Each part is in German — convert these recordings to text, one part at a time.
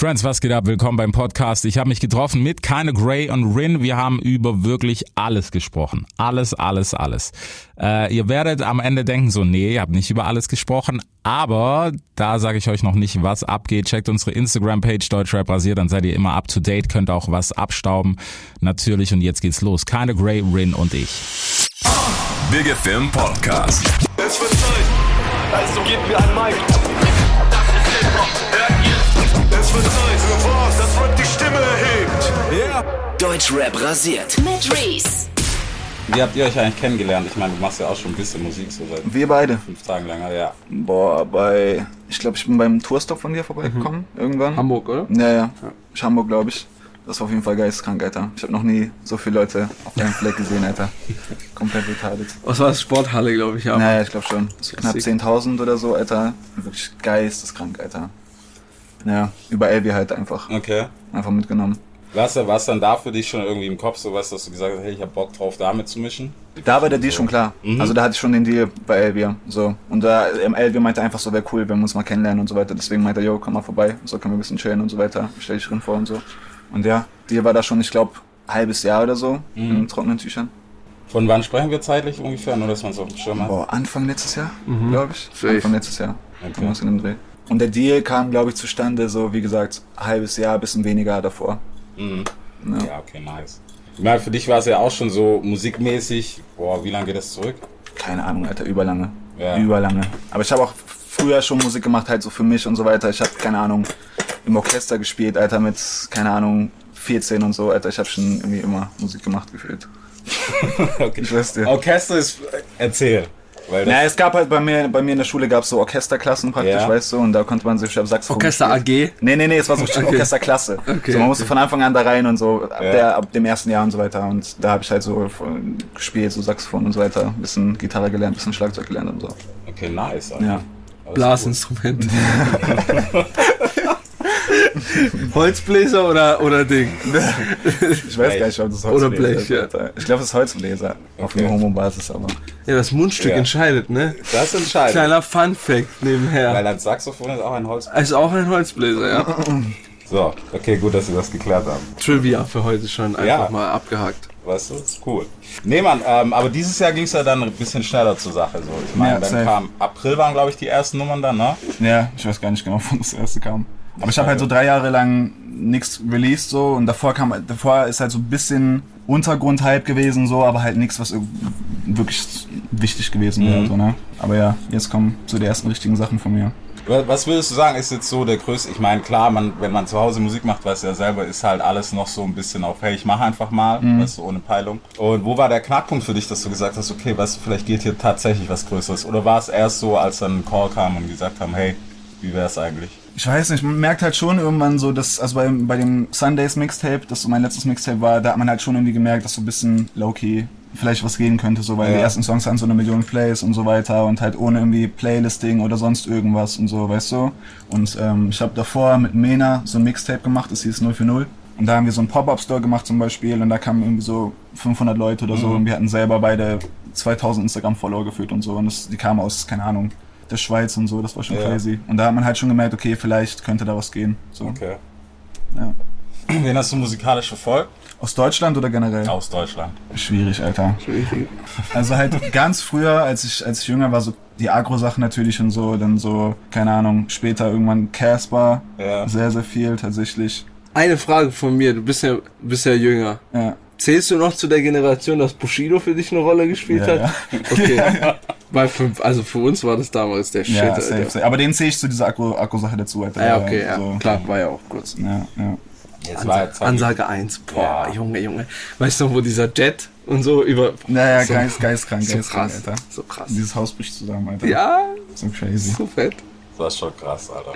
Friends, was geht ab? Willkommen beim Podcast. Ich habe mich getroffen mit Keine Gray und Rin. Wir haben über wirklich alles gesprochen. Alles, alles, alles. Äh, ihr werdet am Ende denken so, nee, ihr habt nicht über alles gesprochen. Aber da sage ich euch noch nicht, was abgeht. Checkt unsere Instagram-Page Deutschrap rasiert, dann seid ihr immer up to date, könnt auch was abstauben. Natürlich. Und jetzt geht's los. Keine Gray, Rin und ich. Big Film Podcast. Es wird Zeit, also gebt mir ein Mic. Es wird Zeit für was, das Rap die Stimme erhebt. Yeah. Deutschrap rasiert. Mit Reese. Wie habt ihr euch eigentlich kennengelernt? Ich meine, du machst ja auch schon ein bisschen Musik, so seit Wir beide. fünf Tagen lang, ja. Boah, bei. Ich glaube, ich bin beim Tourstop von dir vorbeigekommen. Irgendwann. Hamburg, oder? Ja, ja. Ich Hamburg, glaube ich. Das war auf jeden Fall geisteskrank, Alter. Ich habe noch nie so viele Leute auf einem Fleck gesehen, Alter. Komplett retarded. Was war das? Sporthalle, glaube ich, ja. Naja, ich glaube schon. So knapp Sick. 10.000 oder so, Alter. Wirklich geisteskrank, Alter. Ja, über Elvi halt einfach. Okay. Einfach mitgenommen. Was war es dann da für dich schon irgendwie im Kopf, so was, dass du gesagt hast, hey, ich hab Bock drauf, da mitzumischen? Da war der Deal schon klar. Also da hatte ich schon den Deal bei Elvia. So. Und da ähm, Elvia meinte einfach so, wäre cool, wenn wir uns mal kennenlernen und so weiter. Deswegen meinte er, yo, komm mal vorbei. So können wir ein bisschen chillen und so weiter. Stell dich drin vor und so. Und ja, Deal war da schon, ich glaube, halbes Jahr oder so in trockenen Tüchern. Von wann sprechen wir zeitlich ungefähr, nur dass man so auf dem Schirm hat? Boah, Anfang letztes Jahr, glaube ich. Safe. Anfang letztes Jahr. Okay. Irgendwas in dem Dreh. Und der Deal kam, glaube ich, zustande, so wie gesagt, halbes Jahr, bisschen weniger davor. Mhm. Ja. Ja, okay, nice. Ich meine, für dich war es ja auch schon so musikmäßig, boah, wie lange geht das zurück? Keine Ahnung, Alter, überlange. Ja. Überlange. Aber ich habe auch früher schon Musik gemacht, halt so für mich und so weiter. Ich habe, keine Ahnung, im Orchester gespielt, Alter, mit, keine Ahnung, 14 und so, Alter. Ich habe schon irgendwie immer Musik gemacht gefühlt. okay. Ich weiß dir. Orchester ist, erzähl. Weil Naja, es gab halt bei mir, bei mir in der Schule gab es so Orchesterklassen praktisch, Ja. weißt du, und da konnte man sich, ich hab Saxophon Orchester. AG. Nee, nee, nee, es war so okay. Orchesterklasse. Okay, so, man musste okay. von Anfang an da rein und so, ab, Ja. der, ab dem ersten Jahr und so weiter. Und da habe ich halt so gespielt, so Saxophon und so weiter. Ein bisschen Gitarre gelernt, ein bisschen Schlagzeug gelernt und so. okay, nice. Alter. Ja. Blasinstrument. Holzbläser oder, oder Ding? Ich weiß gar nicht, ob das Oder Holzbläser Blech, ist. ja. Ich glaube, es ist Holzbläser. Auf Okay. einer Homo-Basis, aber. Ja, das Mundstück Ja. entscheidet, ne? Das entscheidet. Kleiner Fun Fact Weil nebenher. ein Saxophon ist auch ein Holz. Ist auch ein Holzbläser, ja. So, okay, gut, dass wir das geklärt haben. Trivia für heute schon einfach Ja. mal abgehakt. Weißt du, ist cool. Nee, Mann, ähm, aber dieses Jahr ging es ja dann ein bisschen schneller zur Sache. So. Ich meine, Ja, dann safe. kam April waren, glaube ich, die ersten Nummern dann, ne? Ja, ich weiß gar nicht genau, wann das erste kam. Aber ich habe halt so drei Jahre lang nichts released so und davor kam, davor ist halt so ein bisschen Untergrundhype gewesen so, aber halt nichts, was wirklich wichtig gewesen wäre so, ne? Aber ja, jetzt kommen so die ersten richtigen Sachen von mir. Wa- Was würdest du sagen, ist jetzt so der größte? Ich meine, klar, man, wenn man zu Hause Musik macht, weiß ja selber, ist halt alles noch so ein bisschen auf, hey, ich mache einfach mal, weißt du, ohne Peilung. Und wo war der Knackpunkt für dich, dass du gesagt hast, okay, weißt du, vielleicht geht hier tatsächlich was Größeres? Oder war es erst so, als dann ein Call kam und gesagt haben, hey, wie wär's eigentlich? Ich weiß nicht, man merkt halt schon irgendwann so, dass, also bei, bei dem Sundays Mixtape, das so mein letztes Mixtape war, da hat man halt schon irgendwie gemerkt, dass so ein bisschen low-key vielleicht was gehen könnte, so, weil Ja. die ersten Songs hatten so eine Million Plays und so weiter und halt ohne irgendwie Playlisting oder sonst irgendwas und so, weißt du? Und ähm, ich habe davor mit Mena so ein Mixtape gemacht, das hieß 0 für 0. Und da haben wir so einen Pop-Up-Store gemacht zum Beispiel und da kamen irgendwie so 500 Leute oder so und wir hatten selber beide 2000 Instagram-Follower geführt und so und das, die kamen aus, keine Ahnung, der Schweiz und so, das war schon Ja. crazy. Und da hat man halt schon gemerkt, okay, vielleicht könnte da was gehen. So. Okay. Ja. Wen hast du musikalisch verfolgt? Aus Deutschland oder generell? Aus Deutschland. Schwierig, Alter. Also halt ganz früher, als ich, als ich jünger war, so die Agro-Sachen natürlich und so, dann so, keine Ahnung, später irgendwann Casper, Ja. sehr, sehr viel tatsächlich. Eine Frage von mir, du bist ja, bist ja jünger. Ja. Zählst du noch zu der Generation, dass Bushido für dich eine Rolle gespielt Ja, hat? Okay. Bei fünf, also für uns war das damals der Shit, Ja, safe, safe. Aber den zähle ich zu dieser Akku- Akku-Sache dazu, Alter. Ah, ja, okay, ja. So. Klar, war ja auch kurz. Ja, ja. Jetzt war jetzt Ansage 1. Boah, Ja. Junge, Junge. Weißt du, wo dieser Jet und so über. Naja, so, geist, geistkrank, so geistkrank, krass. Alter. So krass. Dieses Haus bricht zusammen, Alter. Ja, So crazy. so fett. Das war schon krass, Alter.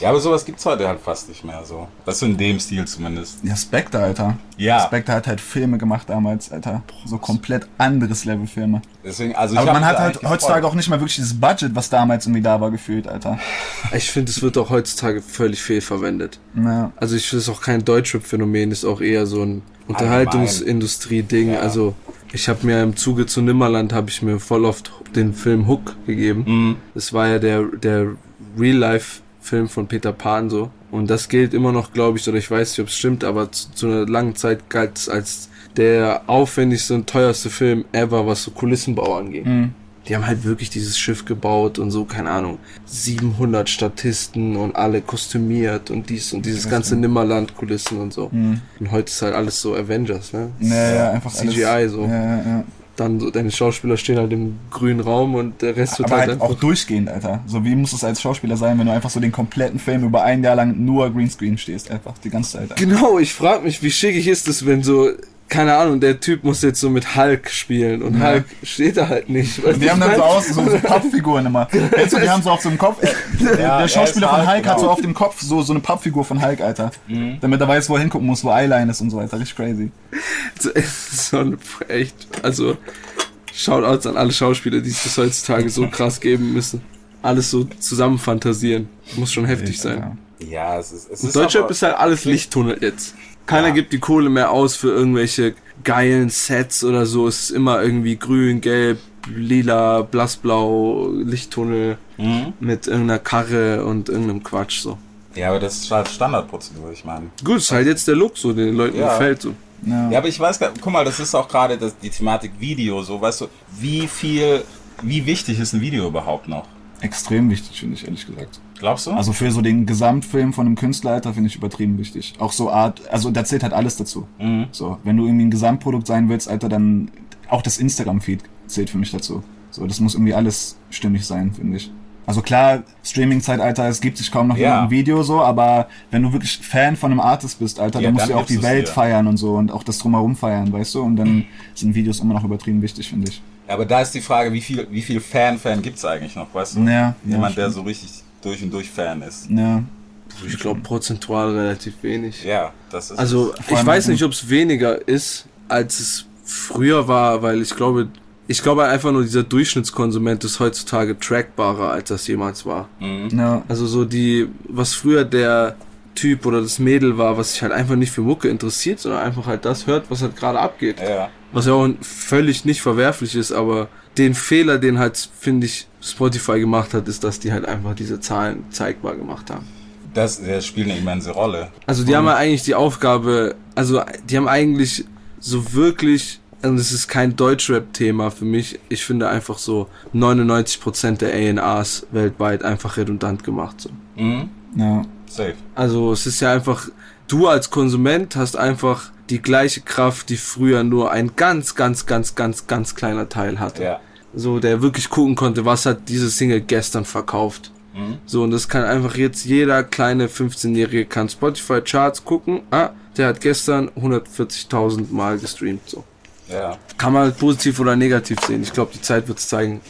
Ja, aber sowas gibt's heute halt fast nicht mehr so. Das so in dem Stil zumindest. Ja, Spectre, Alter. Ja. Spectre hat halt Filme gemacht damals, Alter. So komplett anderes Level Filme. Deswegen, also Aber man hat halt heutzutage gefreut. auch nicht mal wirklich dieses Budget, was damals irgendwie da war, gefühlt, Alter. Ich finde, es wird auch heutzutage völlig fehlverwendet. Ja. Also ich finde es auch kein Deutschrap-Phänomen, ist auch eher so ein Unterhaltungsindustrie-Ding. Ja. Also ich habe mir im Zuge zu Nimmerland habe ich mir voll oft den Film Hook gegeben. Mhm. Das war ja der, der Real-Life-Film von Peter Pan so. Und das gilt immer noch, glaube ich, oder ich weiß nicht, ob es stimmt, aber zu, zu einer langen Zeit galt es als der aufwendigste und teuerste Film ever, was so Kulissenbau angeht. Die haben halt wirklich dieses Schiff gebaut und so, keine Ahnung, 700 Statisten und alle kostümiert und dies und dieses ganze Nimmerland-Kulissen und so. Und heute ist halt alles so Avengers, ne? Ja, ja, einfach CGI alles, so. Ja, ja, ja. Dann so, deine Schauspieler stehen halt im grünen Raum und der Rest wird Aber halt, halt einfach auch durchgehend, Alter. So wie muss es als Schauspieler sein, wenn du einfach so den kompletten Film über ein Jahr lang nur Greenscreen stehst, einfach die ganze Zeit. Alter. Genau, ich frage mich, wie schickig ist es, wenn so, keine Ahnung, der Typ muss jetzt so mit Hulk spielen und Ja. Hulk steht da halt nicht. weißt Die haben ich dann so aus, so, so Pappfiguren immer. Weißt du, die haben so auf so einem Kopf. Der, Ja, er der Schauspieler von Hulk, Hulk hat so genau. auf dem Kopf so, so eine Pappfigur von Hulk, Alter. Damit er weiß, wo er hingucken muss, wo Eyeline ist und so weiter. Richtig crazy. So ein, echt, also, Shoutouts an alle Schauspieler, die es bis heutzutage so krass geben müssen. Alles so zusammen fantasieren. Muss schon heftig sein. Ja, es ist, es In ist Deutschland aber- ist halt alles Lichttunnel jetzt. Keiner Ja. gibt die Kohle mehr aus für irgendwelche geilen Sets oder so. Es ist immer irgendwie grün, gelb, lila, blassblau, Lichttunnel Mhm. mit irgendeiner Karre und irgendeinem Quatsch so. Ja, aber das ist halt Standardprozedur, ich meine. Gut, ist halt jetzt der Look so, den Leuten Ja. gefällt so. Ja. Ja, aber ich weiß gar guck mal, das ist auch gerade die Thematik Video, so, weißt du, wie viel, wie wichtig ist ein Video überhaupt noch? Extrem wichtig, finde ich, ehrlich gesagt. Glaubst du? Also für so den Gesamtfilm von einem Künstler, Alter, finde ich übertrieben wichtig. Auch so Art, also da zählt halt alles dazu. Mhm. So, wenn du irgendwie ein Gesamtprodukt sein willst, Alter, dann auch das Instagram-Feed zählt für mich dazu. So, das muss irgendwie alles stimmig sein, finde ich. Also klar, Streaming-Zeitalter, es gibt sich kaum noch Ja. ein Video so, aber wenn du wirklich Fan von einem Artist bist, Alter, Ja, dann musst dann du auch die Welt dir. feiern und so und auch das Drumherum feiern, weißt du? Und dann sind Videos immer noch übertrieben wichtig, finde ich. aber da ist die Frage, wie viel, wie viel Fan-Fan gibt's eigentlich noch, weißt du? Ja, Jemand, ja, der so richtig durch und durch Fan ist. Ja, Ich glaube prozentual relativ wenig. Ja, das ist. Also ich weiß nicht, ob es weniger ist, als es früher war, weil ich glaube, ich glaube einfach nur dieser Durchschnittskonsument ist heutzutage trackbarer, als das jemals war. ja, Also so die, was früher der Typ oder das Mädel war, was sich halt einfach nicht für Mucke interessiert, sondern einfach halt das hört, was halt gerade abgeht. ja. Was ja auch völlig nicht verwerflich ist, aber den Fehler, den halt, finde ich, Spotify gemacht hat, ist, dass die halt einfach diese Zahlen zeigbar gemacht haben. Das, das spielt eine immense Rolle. Also die haben ja eigentlich die Aufgabe, also die haben eigentlich so wirklich, und es ist kein Deutschrap-Thema für mich, ich finde einfach so 99% der A&Rs weltweit einfach redundant gemacht. So. Mhm. ja. Safe. Also es ist ja einfach, du als Konsument hast einfach die gleiche Kraft, die früher nur ein ganz, ganz, ganz, ganz, ganz kleiner Teil hatte. Ja. So, der wirklich gucken konnte, was hat diese Single gestern verkauft. Mhm. So, und das kann einfach jetzt jeder kleine 15-Jährige kann Spotify Charts gucken. Ah, der hat gestern 140.000 Mal gestreamt. So. Ja. Kann man positiv oder negativ sehen. Ich glaube, die Zeit wird's zeigen.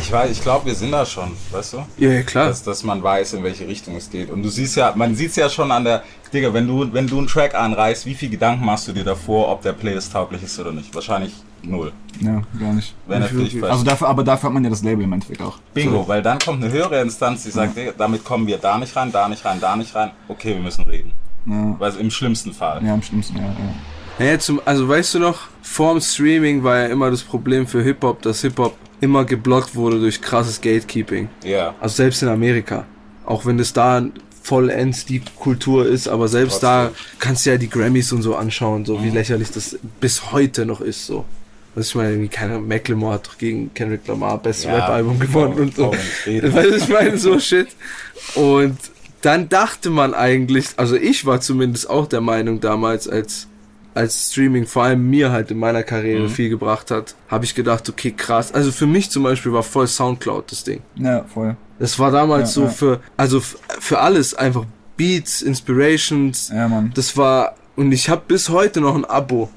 Ich weiß, ich glaube, wir sind da schon, weißt du? Ja, ja klar. Dass, dass man weiß, in welche Richtung es geht. Und du siehst ja, man sieht's ja schon an der, Digga, wenn du, wenn du einen Track anreißt, wie viel Gedanken machst du dir davor, ob der Playlist tauglich ist oder nicht? Wahrscheinlich null. ja, gar nicht. Wenn fest. Also dafür, aber dafür hat man ja das Label im Endeffekt auch. Bingo, weil dann kommt eine höhere Instanz, die sagt, Digga, damit kommen wir da nicht rein, da nicht rein, da nicht rein. Okay, wir müssen reden. Ja, Weil im schlimmsten Fall. ja am schlimmsten, ja, ja. Ja, zum, also weißt du noch, vorm Streaming war ja immer das Problem für Hip-Hop, dass Hip-Hop immer geblockt wurde durch krasses Gatekeeping. Ja. Also selbst in Amerika. Auch wenn das da vollends die Kultur ist, aber selbst da kannst du ja die Grammys und so anschauen, so wie lächerlich das bis heute noch ist, so. Was ich meine, irgendwie keiner, Macklemore hat doch gegen Kendrick Lamar Best Ja, Rap-Album gewonnen und so. Weißt du, ich meine, so shit. Und dann dachte man eigentlich, also ich war zumindest auch der Meinung damals, als, als Streaming vor allem mir halt in meiner Karriere viel gebracht hat, habe ich gedacht, okay, krass. Also für mich zum Beispiel war voll Soundcloud das Ding. Ja, voll. Das war damals Ja, so ja. für, also für alles einfach Beats, Inspirations. Ja, Mann. Das war, und ich habe bis heute noch ein Abo.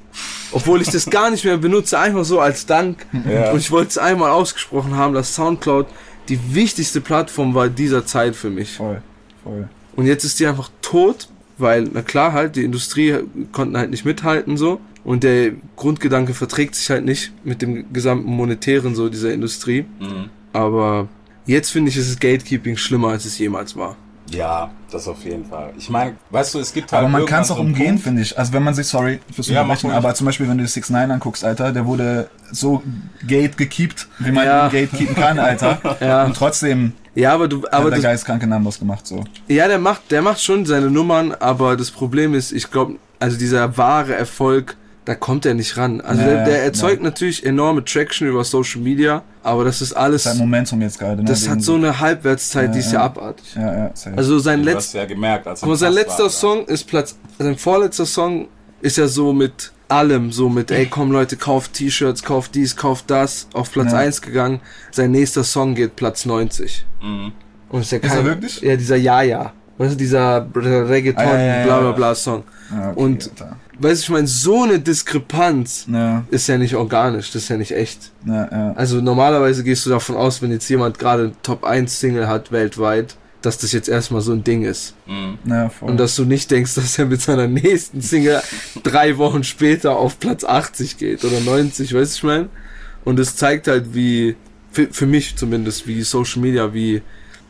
Obwohl ich das gar nicht mehr benutze, einfach so als Dank. Ja. Und ich wollte es einmal ausgesprochen haben, dass Soundcloud die wichtigste Plattform war dieser Zeit für mich. Voll, voll. Und jetzt ist die einfach tot, weil, na klar, halt, die Industrie konnten halt nicht mithalten so. Und der Grundgedanke verträgt sich halt nicht mit dem gesamten Monetären so dieser Industrie. Mhm. Aber jetzt finde ich, ist das Gatekeeping schlimmer, als es jemals war. Ja, das auf jeden Fall. Ich meine, weißt du, es gibt halt Aber man kann es auch umgehen, finde ich. Also wenn man sich, sorry fürs Ja, Unterbrechen, aber zum Beispiel, wenn du 6 9 anguckst, Alter, der wurde so gate gekeept, wie man Ja. ihn gate keepen kann, Alter. Ja. Und trotzdem Ja, aber du, hat aber der du, geistkranke Numbers gemacht, so. ja, der macht, der macht schon seine Nummern, aber das Problem ist, ich glaube, also dieser wahre Erfolg, da kommt er nicht ran. Also Ja, der, der ja, erzeugt natürlich enorme Traction über Social Media, aber das ist alles, Sein Momentum jetzt gerade. Ne? das hat so eine Halbwertszeit, die ist ja ja. abartig. Ja, ja, safe. Also sein letzter ja gemerkt, als er sein letzter war, Song ist Platz, sein vorletzter Song ist ja so mit allem, so mit, ey komm Leute, kauft T-Shirts, kauft dies, kauft das, auf Platz Ja. 1 gegangen. Sein nächster Song geht Platz 90. Mhm. Und ist ja er kein, wirklich? Ja, dieser Ja, ja. Weißt du, dieser Reggaeton, Ah, ja, ja, ja, bla bla ja. bla Song. Ja, okay, und- Alter. Weißt du, ich meine, so eine Diskrepanz Ja, ist ja nicht organisch, das ist ja nicht echt. ja, ja. Also normalerweise gehst du davon aus, wenn jetzt jemand gerade Top 1 Single hat weltweit, dass das jetzt erstmal so ein Ding ist. Mhm. ja voll. Und dass du nicht denkst, dass er mit seiner nächsten Single drei Wochen später auf Platz 80 geht oder 90, weißt du, ich meine? Und es zeigt halt, wie, für, für mich zumindest, wie Social Media, wie,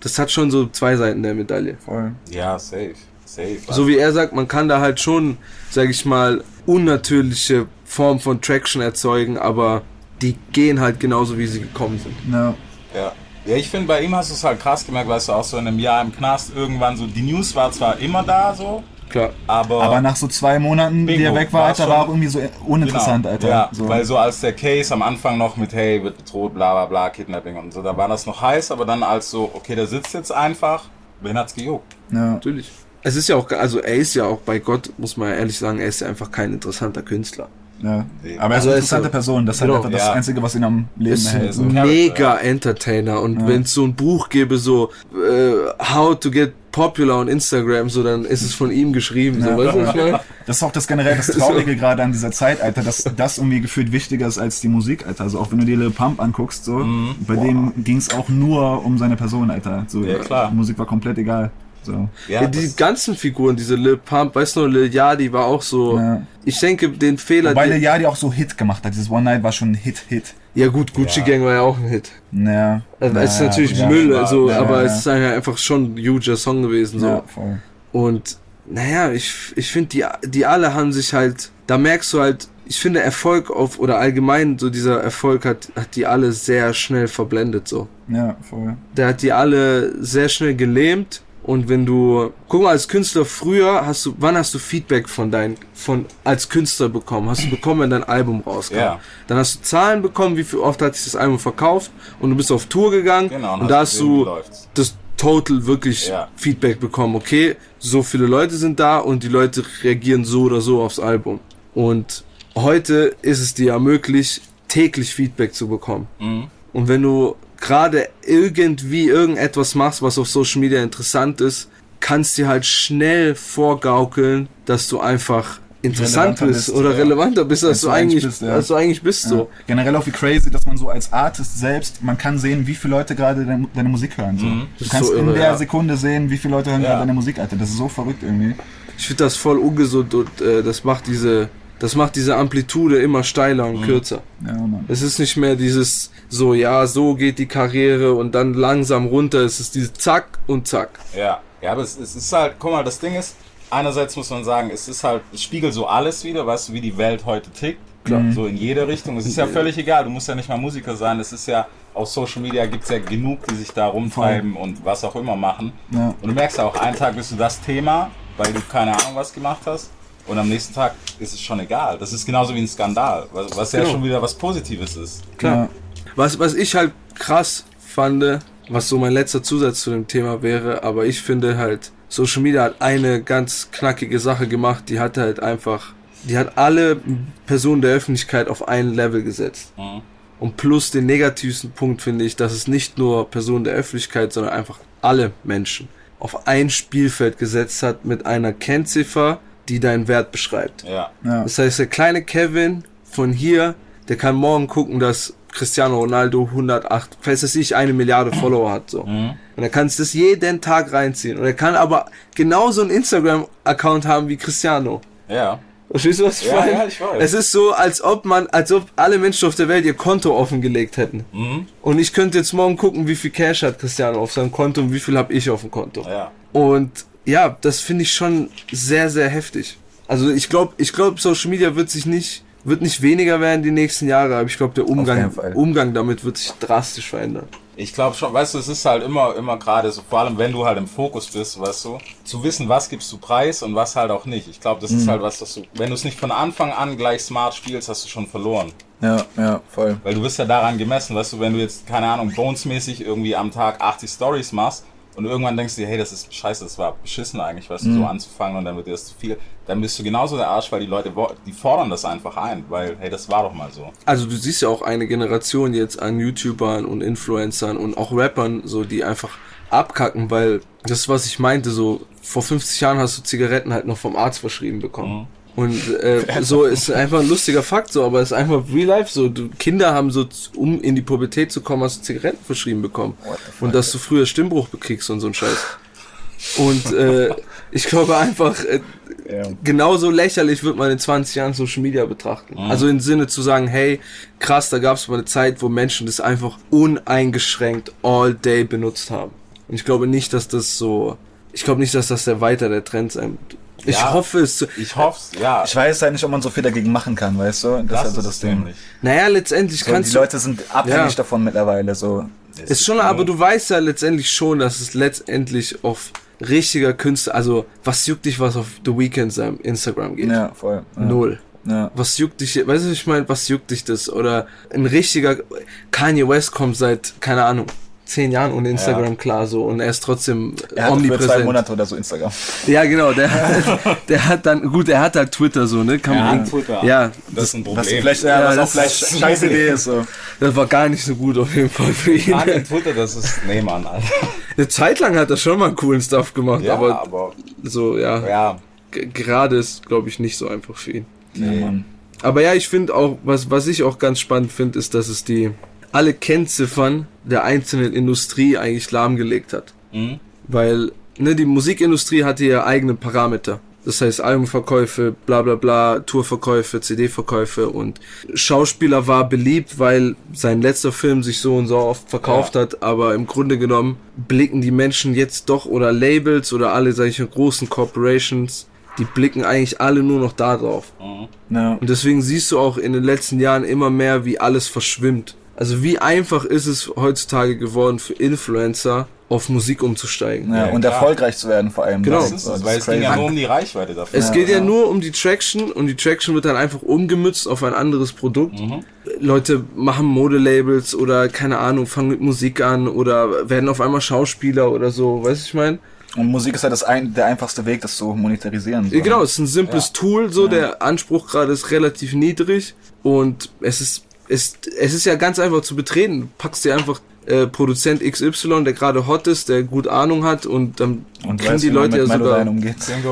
das hat schon so zwei Seiten der Medaille. voll. Ja, safe. Safe. So wie er sagt, man kann da halt schon, sag ich mal, unnatürliche Form von Traction erzeugen, aber die gehen halt genauso, wie sie gekommen sind. Ja. Ja. Ja, ich finde, bei ihm hast du es halt krass gemerkt, weißt du, auch so in einem Jahr im Knast irgendwann so, die News war zwar immer da so, Klar. aber... Aber nach so zwei Monaten, die Bingo, er weg war, war Alter, war auch irgendwie so uninteressant, Genau, Alter. Ja, so. weil so als der Case am Anfang noch mit, hey, wird bedroht, bla bla bla, Kidnapping und so, da war das noch heiß, aber dann als so, okay, der sitzt jetzt einfach, wen hat's gejuckt? ja. Natürlich. Es ist ja auch, also er ist ja auch bei Gott, muss man ja ehrlich sagen, er ist ja einfach kein interessanter Künstler. Ja. Aber er ist Also eine er ist interessante so- Person. Das ist Genau. halt einfach das Ja. Einzige, was ihn am Leben ist hält. so So. mega ja. Entertainer und wenn es so ein Buch gäbe, so äh, How to get popular on Instagram, so dann ist es von ihm geschrieben. So, Ja. weißt du, was ich meine? Das ist auch das generell das Traurige gerade an dieser Zeit, Alter, dass das irgendwie gefühlt wichtiger ist als die Musik, Alter. Also auch wenn du dir Lil Pump anguckst, so, bei dem ging es auch nur um seine Person, Alter. So, Ja, klar. Die Musik war komplett egal. So. Ja, Ja, die ganzen Figuren, diese Lil Pump, weißt du, Lil Yadi war auch so. Ja. Ich denke, den Fehler. Die- der Yadi auch so Hit gemacht hat. Dieses One Night war schon ein Hit-Hit. ja gut, Gucci Ja. Gang war ja auch ein Hit. Naja. Also, es ist natürlich ja, Müll, war- also, ja, aber ja. es ist einfach schon ein huger Song gewesen. So. Ja, voll. Und naja, ich, ich finde, die, die alle haben sich halt, da merkst du halt, ich finde Erfolg auf, oder allgemein so dieser Erfolg hat, hat die alle sehr schnell verblendet so. Ja, voll. Der hat die alle sehr schnell gelähmt. Und wenn du, guck mal, als Künstler früher hast du, wann hast du Feedback von dein, von, als Künstler bekommen? Hast du bekommen, wenn dein Album rauskam? Ja. Dann hast du Zahlen bekommen, wie viel oft hat sich das Album verkauft und du bist auf Tour gegangen Genau, und, da hast du das Total wirklich Ja. Feedback bekommen. Okay, so viele Leute sind da und die Leute reagieren so oder so aufs Album. Und heute ist es dir ja möglich, täglich Feedback zu bekommen. Mhm. Und wenn du gerade irgendwie irgendetwas machst, was auf Social Media interessant ist, kannst dir halt schnell vorgaukeln, dass du einfach interessant bist, bist, oder ja. relevanter bist, als, Als du du eigentlich, bist, ja. als du eigentlich bist Ja. so. Generell auch wie crazy, dass man so als Artist selbst, man kann sehen, wie viele Leute gerade deine, deine Musik hören. So. Du ist kannst so in irre, der. Sekunde sehen, wie viele Leute hören gerade deine Musik, Alter. Das ist so verrückt irgendwie. Ich finde das voll ungesund und äh, das macht diese, das macht diese Amplitude immer steiler Mhm. und kürzer. Ja, Mann. Es ist nicht mehr dieses so, ja, so geht die Karriere und dann langsam runter. Es ist dieses Zack und Zack. Ja, ja, aber es, es ist halt, guck mal, das Ding ist, einerseits muss man sagen, es ist halt, es spiegelt so alles wieder, weißt du, wie die Welt heute tickt. Klar. So in jede Richtung. Es ist ja völlig egal, du musst ja nicht mal Musiker sein. Es ist ja, auf Social Media gibt es ja genug, die sich da rumtreiben und was auch immer machen. Ja. Und du merkst ja auch, einen Tag bist du das Thema, weil du keine Ahnung was gemacht hast. Und am nächsten Tag ist es schon egal. Das ist genauso wie ein Skandal, was, was ja Genau. schon wieder was Positives ist. Klar. Ja. Was, was ich halt krass fand, was so mein letzter Zusatz zu dem Thema wäre, aber ich finde halt, Social Media hat eine ganz knackige Sache gemacht, die hat halt einfach, die hat alle Personen der Öffentlichkeit auf ein Level gesetzt. Mhm. Und plus den negativsten Punkt finde ich, dass es nicht nur Personen der Öffentlichkeit, sondern einfach alle Menschen auf ein Spielfeld gesetzt hat mit einer Kennziffer, die deinen Wert beschreibt. Ja. Ja. Das heißt, der kleine Kevin von hier, der kann morgen gucken, dass Cristiano Ronaldo 108, falls es nicht eine Milliarde Follower hat, so. Und er kann sich das jeden Tag reinziehen. Und er kann aber genauso einen Instagram-Account haben wie Cristiano. Ja. Verstehst du, was ich Ja, meine? ja, ich weiß. Es ist so, als ob man, als ob alle Menschen auf der Welt ihr Konto offengelegt hätten. Mhm. Und ich könnte jetzt morgen gucken, wie viel Cash hat Cristiano auf seinem Konto und wie viel habe ich auf dem Konto. Ja. Und ja, das finde ich schon sehr, sehr heftig. Also ich glaube, ich glaube, Social Media wird sich nicht, wird nicht weniger werden die nächsten Jahre, aber ich glaube, der Umgang. Umgang damit wird sich drastisch verändern. Ich glaube schon, weißt du, es ist halt immer, immer gerade so, vor allem wenn du halt im Fokus bist, weißt du, zu wissen, was gibst du preis und was halt auch nicht. Ich glaube, das ist halt was, das du, wenn du es nicht von Anfang an gleich smart spielst, hast du schon verloren. Ja, ja, voll. Weil du wirst ja daran gemessen, weißt du, wenn du jetzt, keine Ahnung, Bones-mäßig irgendwie am Tag 80 Stories machst und irgendwann denkst du dir, hey, das ist scheiße, das war beschissen eigentlich, weißt du, so anzufangen und dann wird dir das zu viel, dann bist du genauso der Arsch, weil die Leute, die fordern das einfach ein, weil, hey, das war doch mal so. Also du siehst ja auch eine Generation jetzt an YouTubern und Influencern und auch Rappern, so die einfach abkacken, weil das was ich meinte, so vor 50 Jahren hast du Zigaretten halt noch vom Arzt verschrieben bekommen. Und äh, so ist einfach ein lustiger Fakt, so, aber es ist einfach real life so. Du, Kinder haben so, um in die Pubertät zu kommen, hast du Zigaretten verschrieben bekommen. Und dass du früher Stimmbruch bekriegst und so ein Scheiß. Und äh, ich glaube einfach, äh, genauso lächerlich wird man in 20 Jahren Social Media betrachten. Also im Sinne zu sagen, hey, krass, da gab es mal eine Zeit, wo Menschen das einfach uneingeschränkt all day benutzt haben. Und ich glaube nicht, dass das so, ich glaube nicht, dass das der weiter der Trend sein wird. Ich Ja. hoffe es. Ich hoffe ja. Ich weiß halt nicht, ob man so viel dagegen machen kann, weißt du? Das, ist also das es Ding. nämlich. Naja, letztendlich So, kannst die du. Leute sind abhängig Ja. davon mittlerweile, so. Ist schon, aber du weißt ja letztendlich schon, dass es letztendlich auf richtiger Künstler, also was juckt dich, was auf The Weeknd seinem Instagram geht? Ja, voll. Ja. Null. Ja. Was juckt dich, weißt du, was ich meine, was juckt dich das? Oder ein richtiger Kanye West kommt seit, keine Ahnung, zehn Jahren ohne Instagram klar so und er ist trotzdem Er hat für zwei omnipräsent. Monate oder so Instagram. Ja, genau, der, hat- der hat dann, gut, er hat halt Twitter so, ne? Kann Er man Twitter. Ja, Das ist ein Problem. Was vielleicht, ja, Ja, was auch das vielleicht ist- scheiß Idee ist, so. das war gar nicht so gut auf jeden Fall für ihn. Kanye Twitter, das ist, nee, Mann, Alter. Eine Zeit lang hat er schon mal coolen Stuff gemacht, Ja, aber aber, so, ja, ja, gerade ist, glaube ich, nicht so einfach für ihn. Nee, Mann. Aber ja, ich finde auch, was, was ich auch ganz spannend finde, ist, dass es die alle Kennziffern der einzelnen Industrie eigentlich lahmgelegt hat. Mhm. Weil ne, die Musikindustrie hatte ja eigene Parameter. Das heißt Albumverkäufe, bla bla bla, Tourverkäufe, CD-Verkäufe und Schauspieler war beliebt, weil sein letzter Film sich so und so oft verkauft Ja. hat, aber im Grunde genommen blicken die Menschen jetzt doch oder Labels oder alle solche großen Corporations, die blicken eigentlich alle nur noch da drauf. Ja. Und deswegen siehst du auch in den letzten Jahren immer mehr, wie alles verschwimmt. Also wie einfach ist es heutzutage geworden für Influencer auf Musik umzusteigen. Ja, Ja, und klar. erfolgreich zu werden vor allem. Genau. das ist es, weil es ging ja nur um die Reichweite dafür. Es geht ja nur um die Traction und die Traction wird dann einfach umgemützt auf ein anderes Produkt. Leute machen Modelabels oder keine Ahnung, fangen mit Musik an oder werden auf einmal Schauspieler oder so, weißt du, ich meine? Und Musik ist halt das ein, der einfachste Weg, das zu monetarisieren. So. Ja, Genau, es ist ein simples Ja. Tool, so der Anspruch gerade ist relativ niedrig und es ist, es, es ist ja ganz einfach zu betreten. Du packst dir einfach äh, Produzent XY, der gerade hot ist, der gut Ahnung hat und dann Und kriegen weiß, die man Leute ja sogar.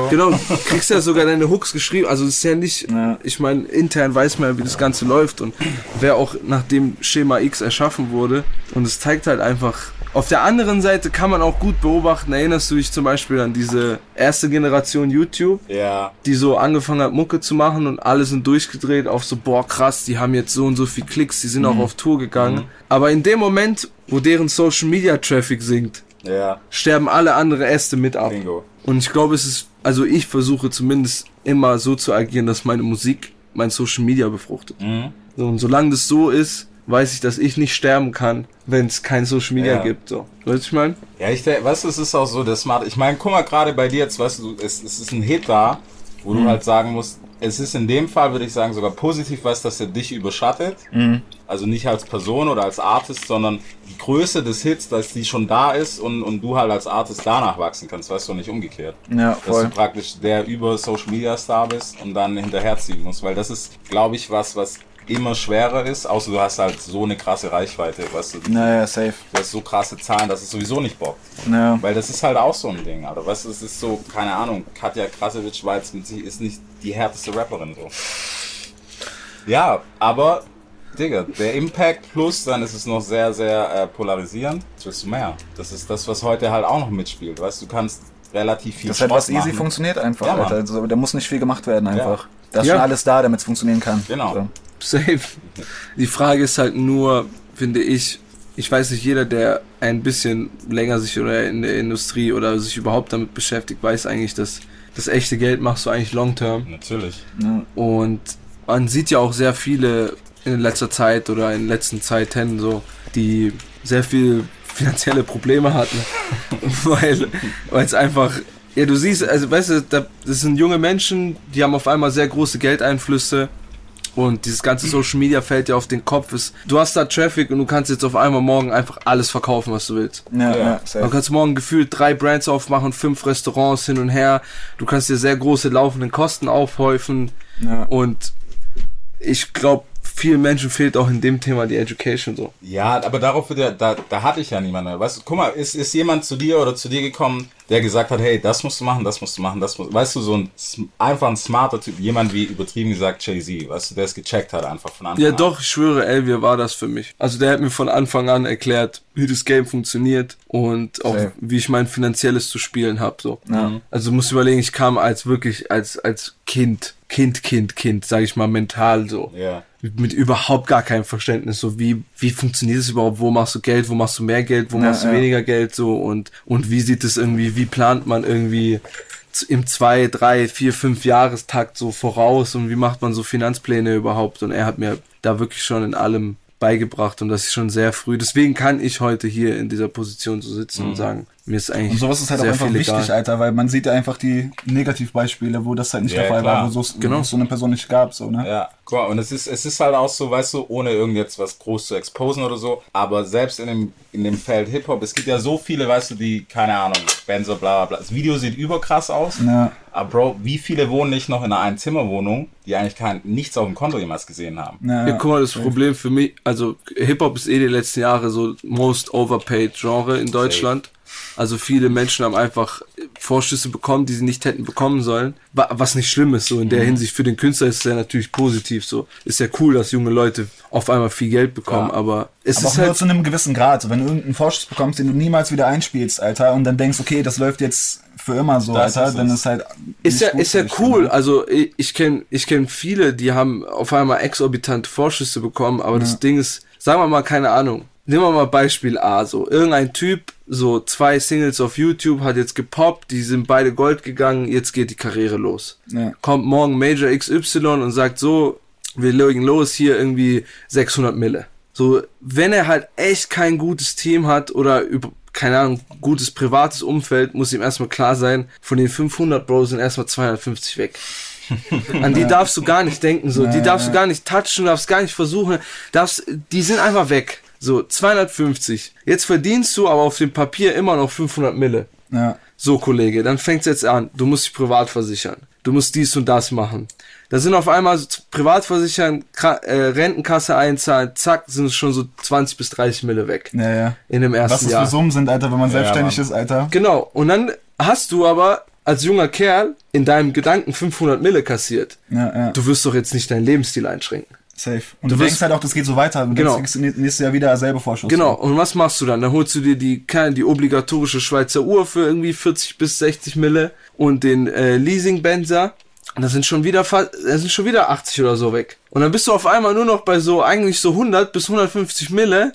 Genau, du kriegst ja sogar deine Hooks geschrieben. Also es ist ja nicht, Ja. ich meine, intern weiß man ja, wie das Ganze läuft und wer auch nach dem Schema X erschaffen wurde. Und es zeigt halt einfach. Auf der anderen Seite kann man auch gut beobachten, erinnerst du dich zum Beispiel an diese erste Generation YouTube, Ja, die so angefangen hat, Mucke zu machen und alle sind durchgedreht auf so, boah, krass, die haben jetzt so und so viel Klicks, die sind Mhm. auch auf Tour gegangen. Aber in dem Moment, wo deren Social Media Traffic sinkt, ja, sterben alle andere Äste mit ab. bingo. Und ich glaube, es ist, also ich versuche zumindest immer so zu agieren, dass meine Musik mein Social Media befruchtet. Mhm. So, und solange das so ist, weiß ich, dass ich nicht sterben kann, wenn es kein Social Media Ja. gibt. So. Weißt du, was ich meine? Ja, ich denke, weißt du, es ist auch so, das smart. Ich meine, guck mal, gerade bei dir jetzt, weißt du, es, es ist ein Hit da, wo Mhm. du halt sagen musst, es ist in dem Fall, würde ich sagen, sogar positiv, weißt dass er dich überschattet. Mhm. Also nicht als Person oder als Artist, sondern die Größe des Hits, dass die schon da ist und, und du halt als Artist danach wachsen kannst, weißt du, nicht umgekehrt. Ja, Dass voll. du praktisch der über Social Media Star bist und dann hinterherziehen musst, weil das ist, glaube ich, was, was immer schwerer ist, außer du hast halt so eine krasse Reichweite, weißt du, Naja, safe. du hast so krasse Zahlen, dass es sowieso nicht bockt. Ja. Weil das ist halt auch so ein Ding, Alter. Weißt du, es ist so, keine Ahnung, Katja Krasowitsch war jetzt mit sich, ist nicht die härteste Rapperin so. Ja, aber, Digga, der Impact plus, dann ist es noch sehr, sehr äh, polarisierend. Willst du mehr? Das ist das, was heute halt auch noch mitspielt. Weißt du, du kannst relativ viel Das ist halt was easy machen. funktioniert einfach, Ja. Alter. Also, da muss nicht viel gemacht werden einfach. Da ist Ja. schon alles da, damit es funktionieren kann. Genau. So. Safe. Die Frage ist halt nur, finde ich, ich weiß nicht, jeder, der ein bisschen länger sich oder in der Industrie oder sich überhaupt damit beschäftigt, weiß eigentlich, dass das echte Geld machst du eigentlich long term. Natürlich. Und man sieht ja auch sehr viele in letzter Zeit oder in den letzten Zeiten so, die sehr viel finanzielle Probleme hatten, weil weil es einfach ja du siehst also weißt du da, das sind junge Menschen die haben auf einmal sehr große Geldeinflüsse und dieses ganze Social Media fällt dir auf den Kopf ist du hast da Traffic und du kannst jetzt auf einmal morgen einfach alles verkaufen was du willst Ja, ja, safe. Du kannst morgen gefühlt drei Brands aufmachen, fünf Restaurants hin und her. Du kannst dir sehr große laufenden Kosten aufhäufen. Ja. Und ich glaube, vielen Menschen fehlt auch in dem Thema die Education so. Ja, aber darauf wird ja, da, da hatte ich ja niemanden. Weißt du, guck mal, ist, ist jemand zu dir oder zu dir gekommen, der gesagt hat, hey, das musst du machen, das musst du machen, das musst Weißt du, so ein einfach ein smarter Typ, jemand wie übertrieben gesagt Jay-Z, weißt du, der es gecheckt hat einfach von Anfang Ja, an. doch, ich schwöre, Elvia war das für mich. Also der hat mir von Anfang an erklärt, wie das Game funktioniert und auch Safe. wie ich mein finanzielles zu spielen habe. So. Ja. Also du musst überlegen, ich kam als wirklich als als Kind, Kind, Kind, Kind, sage ich mal mental so. Ja. Mit überhaupt gar keinem Verständnis, so wie, wie funktioniert es überhaupt, wo machst du Geld, wo machst du mehr Geld, wo Ja, machst du ja. weniger Geld, so und, und wie sieht es irgendwie, wie plant man irgendwie im zwei, drei, vier, fünf Jahrestakt so voraus und wie macht man so Finanzpläne überhaupt und er hat mir da wirklich schon in allem beigebracht und das ist schon sehr früh. Deswegen kann ich heute hier in dieser Position so sitzen und sagen, mir ist eigentlich Mhm. Und sowas ist halt auch sehr einfach viel wichtig, egal. Alter, weil man sieht ja einfach die Negativbeispiele, wo das halt nicht Ja, der Fall klar. war, wo so, Genau. es so eine Person nicht gab, so, ne? Ja, mal, und es ist, es ist halt auch so, weißt du, ohne irgend jetzt was groß zu exposen oder so, aber selbst in dem, in dem Feld Hip-Hop, es gibt ja so viele, weißt du, die, keine Ahnung, Benzo, bla, bla, bla. Das Video sieht überkrass aus, Ja. Aber Bro, wie viele wohnen nicht noch in einer Einzimmerwohnung, die eigentlich kein, nichts auf dem Konto jemals gesehen haben? Ja, Ja, guck mal, das Problem für mich, also Hip-Hop ist eh die letzten Jahre so most overpaid Genre in Deutschland. Also viele Menschen haben einfach Vorschüsse bekommen, die sie nicht hätten bekommen sollen. Wa- Was nicht schlimm ist, so in der Hinsicht für den Künstler ist es ja natürlich positiv so. Ist ja cool, dass junge Leute auf einmal viel Geld bekommen, Ja. aber es Aber auch ist nur halt, zu einem gewissen Grad. So, wenn du irgendeinen Vorschuss bekommst, den du niemals wieder einspielst, Alter, und dann denkst, okay, das läuft jetzt für immer so, Das Alter, ist dann es. ist halt. ist ja, ist ja cool. ne? Also ich, ich kenne ich kenn viele, die haben auf einmal exorbitante Vorschüsse bekommen, aber das Ding ist, sagen wir mal, keine Ahnung. Nehmen wir mal Beispiel A, so irgendein Typ, so zwei Singles auf YouTube, hat jetzt gepoppt, die sind beide Gold gegangen, jetzt geht die Karriere los. Ja. Kommt morgen Major XY und sagt so, wir legen los hier irgendwie 600 Mille. So, wenn er halt echt kein gutes Team hat oder über, keine Ahnung, gutes privates Umfeld, muss ihm erstmal klar sein, von den 500 Bros sind erstmal 250 weg. An die darfst du gar nicht denken, so. Die darfst du gar nicht touchen, darfst gar nicht versuchen, darfst, die sind einfach weg. So, 250. Jetzt verdienst du aber auf dem Papier immer noch 500 Mille. Ja. So, Kollege, dann fängt's jetzt an. Du musst dich privat versichern. Du musst dies und das machen. Da sind auf einmal so Privatversichern, Kra äh, Rentenkasse einzahlen, zack, sind es schon so 20 bis 30 Mille weg. Ja, ja. In dem Was ersten das Jahr. für Summen sind, Alter, wenn man selbstständig Mann. ist, Alter. Genau. Und dann hast du aber als junger Kerl in deinem Gedanken 500 Mille kassiert. Ja, ja. Du wirst doch jetzt nicht deinen Lebensstil einschränken. Safe. Und Du du, wirst- denkst halt auch, das geht so weiter. Du Genau. denkst, kriegst nächstes Jahr wieder selber Vorschuss. Genau, und was machst du dann? Dann holst du dir die, keine, die obligatorische Schweizer Uhr für irgendwie 40 bis 60 Mille und den äh, Leasing-Benzer. Und das sind schon wieder das sind schon wieder 80 oder so weg. Und dann bist du auf einmal nur noch bei so eigentlich so 100 bis 150 Mille,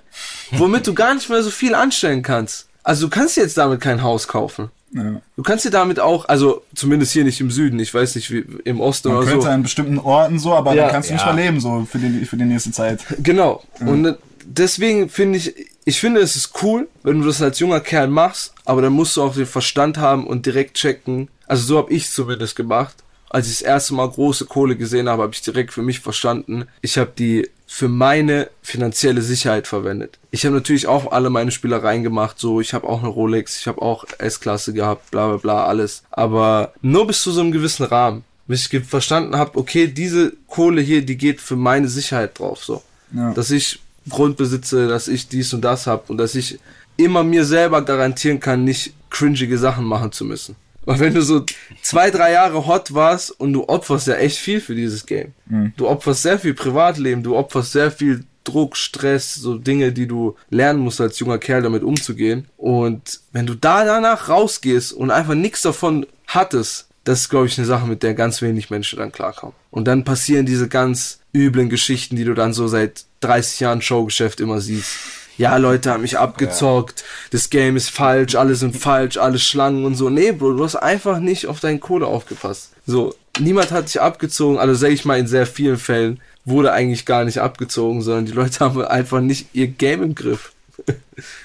womit du gar nicht mehr so viel anstellen kannst. Also du kannst jetzt damit kein Haus kaufen. Ja. Du kannst dir damit auch, also zumindest hier nicht im Süden, ich weiß nicht wie im Osten Man oder könnte so. an bestimmten Orten so, aber Ja. dann kannst du nicht mehr leben, so für die, für die nächste Zeit. Genau. Und äh, deswegen finde ich, ich finde es ist cool, wenn du das als junger Kerl machst, aber dann musst du auch den Verstand haben und direkt checken. Also so habe ich zumindest gemacht. Als ich das erste Mal große Kohle gesehen habe, habe ich direkt für mich verstanden. Ich habe die für meine finanzielle Sicherheit verwendet. Ich habe natürlich auch alle meine Spielereien gemacht, so ich habe auch eine Rolex, ich habe auch S-Klasse gehabt, bla bla bla, alles. Aber nur bis zu so einem gewissen Rahmen. Bis ich verstanden habe, okay, diese Kohle hier, die geht für meine Sicherheit drauf, so Ja. dass ich Grund besitze, dass ich dies und das hab und dass ich immer mir selber garantieren kann, nicht cringige Sachen machen zu müssen. Weil wenn du so zwei, drei Jahre hot warst und du opferst ja echt viel für dieses Game. Du opferst sehr viel Privatleben, du opferst sehr viel Druck, Stress, so Dinge, die du lernen musst als junger Kerl damit umzugehen. Und wenn du da danach rausgehst und einfach nichts davon hattest, das ist, glaube ich, eine Sache, mit der ganz wenig Menschen dann klarkommen. Und dann passieren diese ganz üblen Geschichten, die du dann so seit 30 Jahren Showgeschäft immer siehst. Ja, Leute haben mich abgezockt, das Game ist falsch, alle sind falsch, alle Schlangen und so. Nee, Bro, du hast einfach nicht auf deinen Kohle aufgepasst. So, niemand hat dich abgezogen, also sag ich mal, in sehr vielen Fällen wurde eigentlich gar nicht abgezogen, sondern die Leute haben einfach nicht ihr Game im Griff.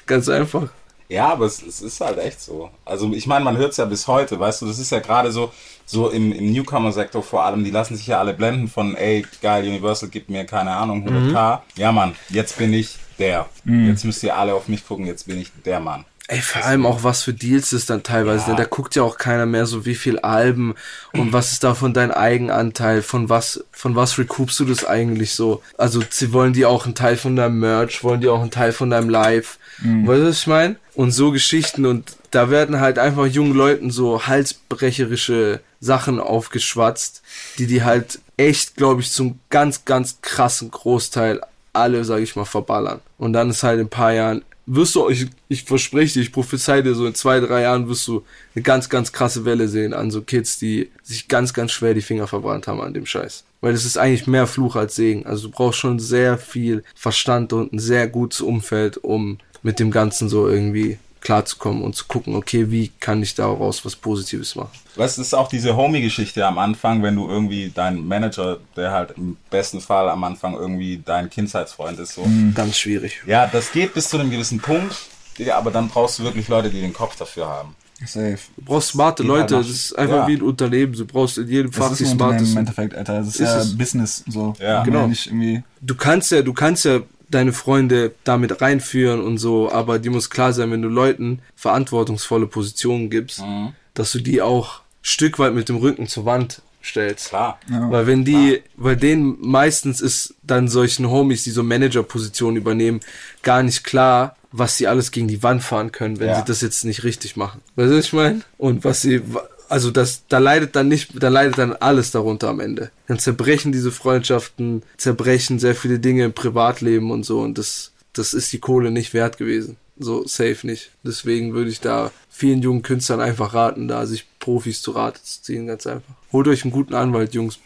Ganz einfach. Ja, aber es, es ist halt echt so. Also ich meine, man hört es ja bis heute, weißt du, das ist ja gerade so, so im, im Newcomer-Sektor vor allem, die lassen sich ja alle blenden von, ey, geil, Universal gibt mir, keine Ahnung, 100k. Ja, Mann, jetzt bin ich der. Jetzt müsst ihr alle auf mich gucken, jetzt bin ich der Mann. Ey, vor allem auch was für Deals es dann teilweise, Ja. denn da guckt ja auch keiner mehr so, wie viel Alben und was ist davon dein Eigenanteil, von was, von was recoupst du das eigentlich so? Also, sie wollen die auch einen Teil von deinem Merch, wollen die auch einen Teil von deinem Live, weißt du, was ich meine? Und so Geschichten und da werden halt einfach jungen Leuten so halsbrecherische Sachen aufgeschwatzt, die die halt echt, glaube ich, zum ganz, ganz krassen Großteil alle, sag ich mal, verballern. Und dann ist halt in ein paar Jahren, wirst du, ich, ich verspreche dir, ich prophezei dir, so in zwei, drei Jahren wirst du eine ganz, ganz krasse Welle sehen an so Kids, die sich ganz, ganz schwer die Finger verbrannt haben an dem Scheiß. Weil es ist eigentlich mehr Fluch als Segen. Also du brauchst schon sehr viel Verstand und ein sehr gutes Umfeld, um mit dem Ganzen so irgendwie klarzukommen und zu gucken, okay, wie kann ich daraus was Positives machen. Weißt du, das ist auch diese Homie-Geschichte am Anfang, wenn du irgendwie dein Manager, der halt im besten Fall am Anfang irgendwie dein Kindheitsfreund ist, so. Ganz schwierig. Ja, das geht bis zu einem gewissen Punkt, ja, aber dann brauchst du wirklich Leute, die den Kopf dafür haben. Safe. Du brauchst smarte Die Leute, halt das ist einfach ja. wie ein Unternehmen. Du brauchst in jedem Fach Das die ist ein Unternehmen im smartesten. Endeffekt, Alter. Das ist, Ist ja es. Business, so. Ja. Genau. ja Nicht irgendwie, du kannst ja, du kannst ja deine Freunde damit reinführen und so, aber die muss klar sein, wenn du Leuten verantwortungsvolle Positionen gibst, Mhm. dass du die auch Stück weit mit dem Rücken zur Wand stellst. Klar. Weil wenn die, weil denen meistens ist dann solchen Homies, die so Manager-Positionen übernehmen, gar nicht klar, was sie alles gegen die Wand fahren können, wenn Ja. sie das jetzt nicht richtig machen. Weißt du, was ich meine? Und was sie, also das, da leidet dann nicht, da leidet dann alles darunter am Ende. Dann zerbrechen diese Freundschaften, zerbrechen sehr viele Dinge im Privatleben und so und das, das ist die Kohle nicht wert gewesen. So safe nicht. Deswegen würde ich da vielen jungen Künstlern einfach raten, da sich Profis zu Rate zu ziehen, ganz einfach. Holt euch einen guten Anwalt, Jungs.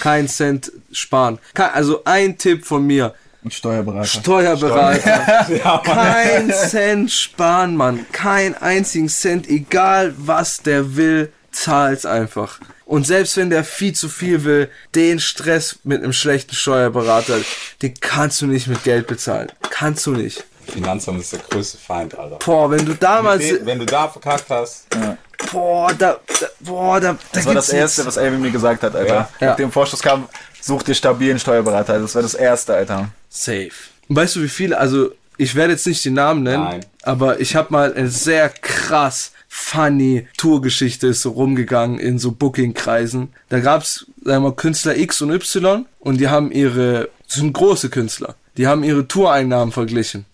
Kein Cent sparen. Also ein Tipp von mir. Ein Steuerberater. Steuerberater. Kein Cent sparen, Mann. Kein einzigen Cent, egal was der will, zahlt's einfach. Und selbst wenn der viel zu viel will, den Stress mit einem schlechten Steuerberater, den kannst du nicht mit Geld bezahlen. Kannst du nicht. Finanzamt ist der größte Feind, Alter. Boah, wenn du damals, Wenn wenn du da verkackt hast, boah, da, da boah, da, da Das war das Erste, was Elvin mir gesagt hat, Alter. Ja. Ja. Nach dem Vorschuss kam, such dir stabilen Steuerberater. Das war das Erste, Alter. Safe. Und weißt du, wie viele, also ich werde jetzt nicht den Namen nennen, Nein. aber ich habe mal eine sehr krass funny Tourgeschichte ist so rumgegangen in so Booking-Kreisen. Da gab's, sagen wir mal, Künstler X und Y und die haben ihre, das sind große Künstler, die haben ihre Toureinnahmen verglichen.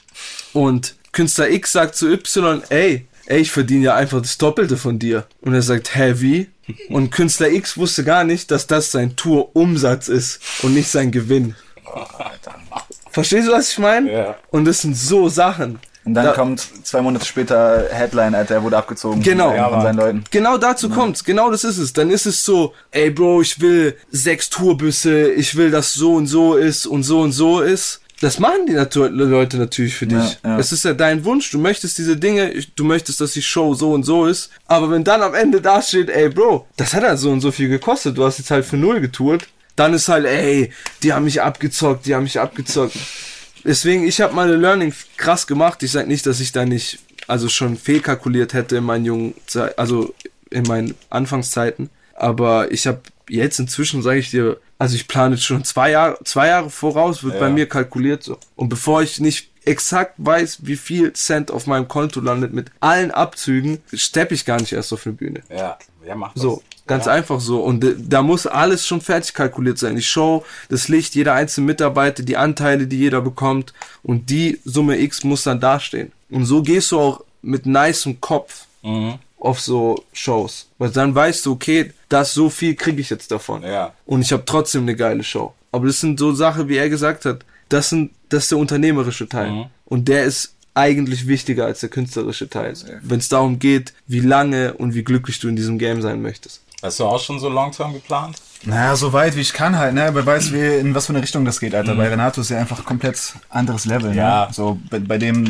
Und Künstler X sagt zu Y, ey, ey, ich verdiene ja einfach das Doppelte von dir. Und er sagt, hä, wie? Und Künstler X wusste gar nicht, dass das sein Tourumsatz ist und nicht sein Gewinn. Verstehst du, was ich meine? Ja. Und das sind so Sachen. Und dann Da- kommt zwei Monate später Headline, Alter, er wurde abgezogen Genau. von, Ja, seinen Leuten. Genau dazu kommt's. Genau das ist es. Dann ist es so, ey Bro, ich will sechs Tourbüsse, ich will, dass so und so ist und so und so ist. Das machen die natu Leute natürlich für dich. Ja, ja. Es ist ja dein Wunsch. Du möchtest diese Dinge, du möchtest, dass die Show so und so ist. Aber wenn dann am Ende da steht, ey Bro, das hat halt so und so viel gekostet. Du hast jetzt halt für null getourt. Dann ist halt, ey, die haben mich abgezockt, die haben mich abgezockt. Deswegen, ich habe meine Learning krass gemacht. Ich sag nicht, dass ich da nicht, also schon fehlkalkuliert hätte in meinen jungen, Zei- also in meinen Anfangszeiten. Aber ich habe jetzt inzwischen, sage ich dir, also ich plane schon zwei Jahre, zwei Jahre voraus, wird Ja. bei mir kalkuliert so. Und bevor ich nicht exakt weiß, wie viel Cent auf meinem Konto landet mit allen Abzügen, steppe ich gar nicht erst auf eine Bühne. ja, wer macht das? So, ganz ja. einfach so. Und da muss alles schon fertig kalkuliert sein. Die Show, das Licht, jeder einzelne Mitarbeiter, die Anteile, die jeder bekommt. Und die Summe X muss dann dastehen. Und so gehst du auch mit nicem Kopf Mhm. Auf so Shows. Weil dann weißt du, okay, das so viel kriege ich jetzt davon. Ja. Und ich habe trotzdem eine geile Show. Aber das sind so Sachen, wie er gesagt hat, das sind, das ist der unternehmerische Teil. Mhm. Und der ist eigentlich wichtiger als der künstlerische Teil. Wenn es darum geht, wie lange und wie glücklich du in diesem Game sein möchtest. Hast du auch schon so long-term geplant? Naja, so weit wie ich kann halt, ne? Wer weiß, wie, in was für eine Richtung das geht, Alter. Bei Renato ist ja einfach komplett anderes Level, Ja. ne? So, bei, bei dem,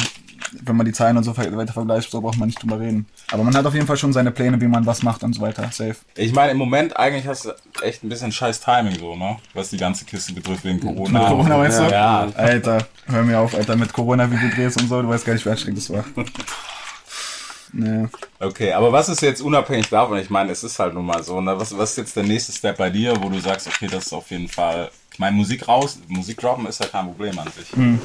wenn man die Zahlen und so weiter vergleicht, so braucht man nicht drüber reden. Aber man hat auf jeden Fall schon seine Pläne, wie man was macht und so weiter. Safe. Ich meine, im Moment eigentlich hast du echt ein bisschen scheiß Timing so, ne? Was die ganze Kiste betrifft wegen Corona. Mit Corona meinst du? Ja. Alter, hör mir auf, Alter, mit Corona, wie du drehst und so, du weißt gar nicht, wie anstrengend das war. Nee. Okay, aber was ist jetzt unabhängig davon? Ich meine, es ist halt nun mal so, ne? Was, was ist jetzt der nächste Step bei dir, wo du sagst, okay, das ist auf jeden Fall. Ich meine, Musik raus, Musik droppen ist ja kein Problem an sich. Hm.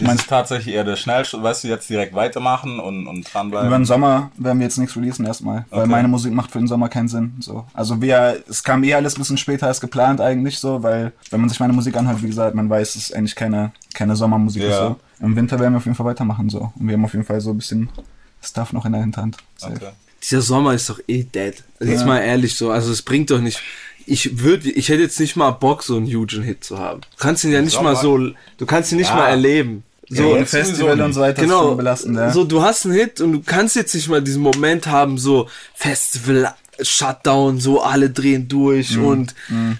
Ist es tatsächlich eher der Schnellschritt, weißt du, jetzt direkt weitermachen und, und Über dranbleiben? den Sommer werden wir jetzt nichts releasen erstmal, weil Okay. meine Musik macht für den Sommer keinen Sinn. So. Also wir, es kam eh alles ein bisschen später als geplant eigentlich so, weil wenn man sich meine Musik anhört, wie gesagt, man weiß, es ist eigentlich keine, keine Sommermusik Ja. ist so. Im Winter werden wir auf jeden Fall weitermachen so. Und wir haben auf jeden Fall so ein bisschen Stuff noch in der Hinterhand. Okay. Dieser Sommer ist doch eh dead. Also Jetzt mal ehrlich so, also es bringt doch nicht. Ich würde, ich hätte jetzt nicht mal Bock, so einen hugen Hit zu haben. Du kannst ihn ja nicht mal so, du kannst ihn nicht Ja. mal erleben. So, So, sowieso Festival nicht. und so weiter genau. schon belastend, ja. So, du hast einen Hit und du kannst jetzt nicht mal diesen Moment haben, so Festival, Shutdown, so alle drehen durch und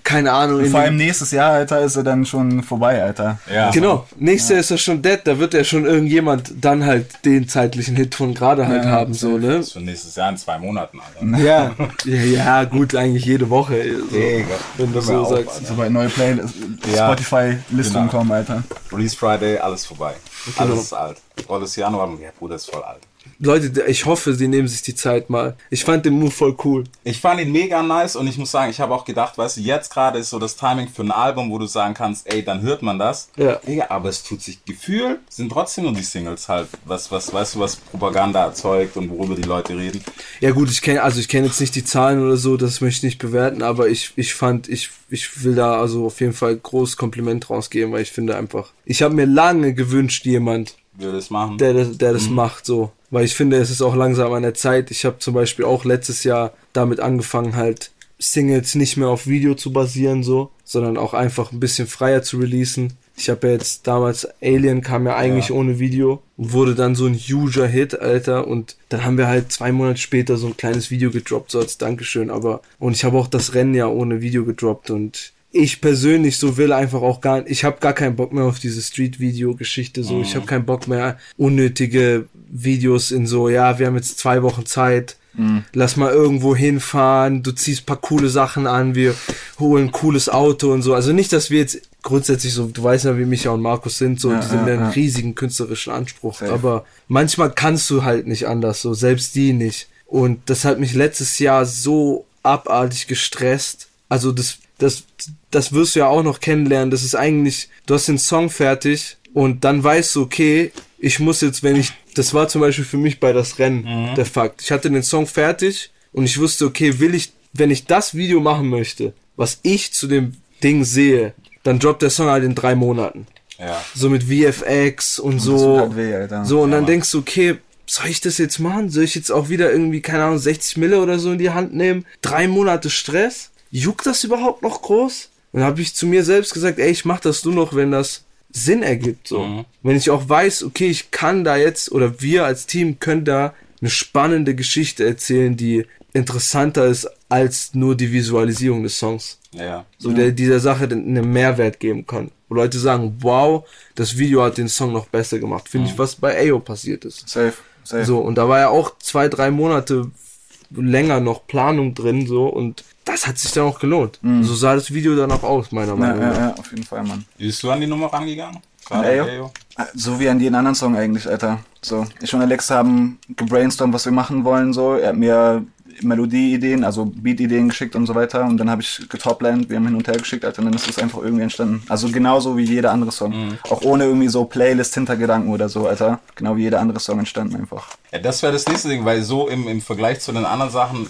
keine Ahnung. Mhm. Vor allem nächstes Jahr, Alter, ist er dann schon vorbei, Alter. Ja. Genau, nächstes Jahr ist er schon dead, da wird ja schon irgendjemand dann halt den zeitlichen Hit von gerade halt Ja, haben, so, ne? Das ist für nächstes Jahr in zwei Monaten, Alter. Ja, ja, ja, gut, eigentlich jede Woche. So, Ey, wenn du so auf, sagst. Alter. Sobald neue Playlist, Ja. Spotify-Listungen Genau. kommen, Alter. Release Friday, alles vorbei. Genau. Alles ist alt. Volles Januar, ja, Bruder ist voll alt. Leute, ich hoffe, sie nehmen sich die Zeit mal. Ich fand den Move voll cool. Ich fand ihn mega nice und ich muss sagen, ich habe auch gedacht, weißt du, jetzt gerade ist so das Timing für ein Album, wo du sagen kannst, ey, dann hört man das. Ja. Digga, aber es tut sich Gefühl, sind trotzdem nur die Singles halt, was, was, weißt du, was Propaganda erzeugt und worüber die Leute reden. Ja gut, ich kenne also ich kenne jetzt nicht die Zahlen oder so, das möchte ich nicht bewerten, aber ich ich fand ich ich will da also auf jeden Fall groß Kompliment rausgeben, weil ich finde einfach, ich habe mir lange gewünscht jemand, Wir das machen. der das, der das macht so, weil ich finde, es ist auch langsam an der Zeit. Ich habe zum Beispiel auch letztes Jahr damit angefangen halt Singles nicht mehr auf Video zu basieren so, sondern auch einfach ein bisschen freier zu releasen. Ich habe ja jetzt damals Alien kam ja eigentlich Ja. ohne Video und wurde dann so ein huger Hit, Alter. Und dann haben wir halt zwei Monate später so ein kleines Video gedroppt, so als Dankeschön. Aber und ich habe auch das Rennen ja ohne Video gedroppt und ich persönlich so will einfach auch gar ich habe gar keinen Bock mehr auf diese Street Video Geschichte so. Ich habe keinen Bock mehr unnötige Videos in so ja wir haben jetzt zwei Wochen Zeit. Lass mal irgendwo hinfahren du ziehst paar coole Sachen an wir holen ein cooles Auto und so. Also nicht dass wir jetzt grundsätzlich so du weißt ja wie Micha und Markus sind so Ja, die sind ja, einen ja. riesigen künstlerischen Anspruch. Safe. aber manchmal kannst du halt nicht anders so selbst die nicht. Und das hat mich letztes Jahr so abartig gestresst. Also das, das, das wirst du ja auch noch kennenlernen. Das ist eigentlich, du hast den Song fertig und dann weißt du, okay, ich muss jetzt, wenn ich, das war zum Beispiel für mich bei das Rennen der Fakt. Ich hatte den Song fertig und ich wusste, okay, will ich, wenn ich das Video machen möchte, was ich zu dem Ding sehe, dann droppt der Song halt in drei Monaten. Ja. So mit VFX und das so. halt weh, Alter. So, und Ja, dann Mann. denkst du, okay, soll ich das jetzt machen? Soll ich jetzt auch wieder irgendwie, keine Ahnung, 60 Mille oder so in die Hand nehmen? Drei Monate Stress? Juckt das überhaupt noch groß? Und dann habe ich zu mir selbst gesagt, ey, ich mach das nur noch, wenn das Sinn ergibt. So. Mhm. Wenn ich auch weiß, okay, ich kann da jetzt, oder wir als Team können da eine spannende Geschichte erzählen, die interessanter ist als nur die Visualisierung des Songs Ja. so der dieser Sache den- einen Mehrwert geben kann. Wo Leute sagen, wow, das Video hat den Song noch besser gemacht. Finde ich, was bei Ayo passiert ist. Safe, safe. So, und da war ja auch zwei, drei Monate länger noch Planung drin, so, und das hat sich dann auch gelohnt. So sah das Video dann auch aus, meiner Ja, Meinung ja, nach. ja, auf jeden Fall, Mann. Wie bist du an die Nummer rangegangen? Ayo? Ayo? So wie an jeden anderen Song eigentlich, Alter. So, ich und Alex haben gebrainstormt, was wir machen wollen, so. Er hat mir Melodieideen, also Beat-Ideen geschickt und so weiter. Und dann habe ich getoplined, wir haben hin und her geschickt, Alter. Und dann ist es einfach irgendwie entstanden. Also genauso wie jeder andere Song. Auch ohne irgendwie so Playlist-Hintergedanken oder so, Alter. Genau wie jeder andere Song entstanden einfach. Ja, das wäre das nächste Ding, weil so im, im Vergleich zu den anderen Sachen,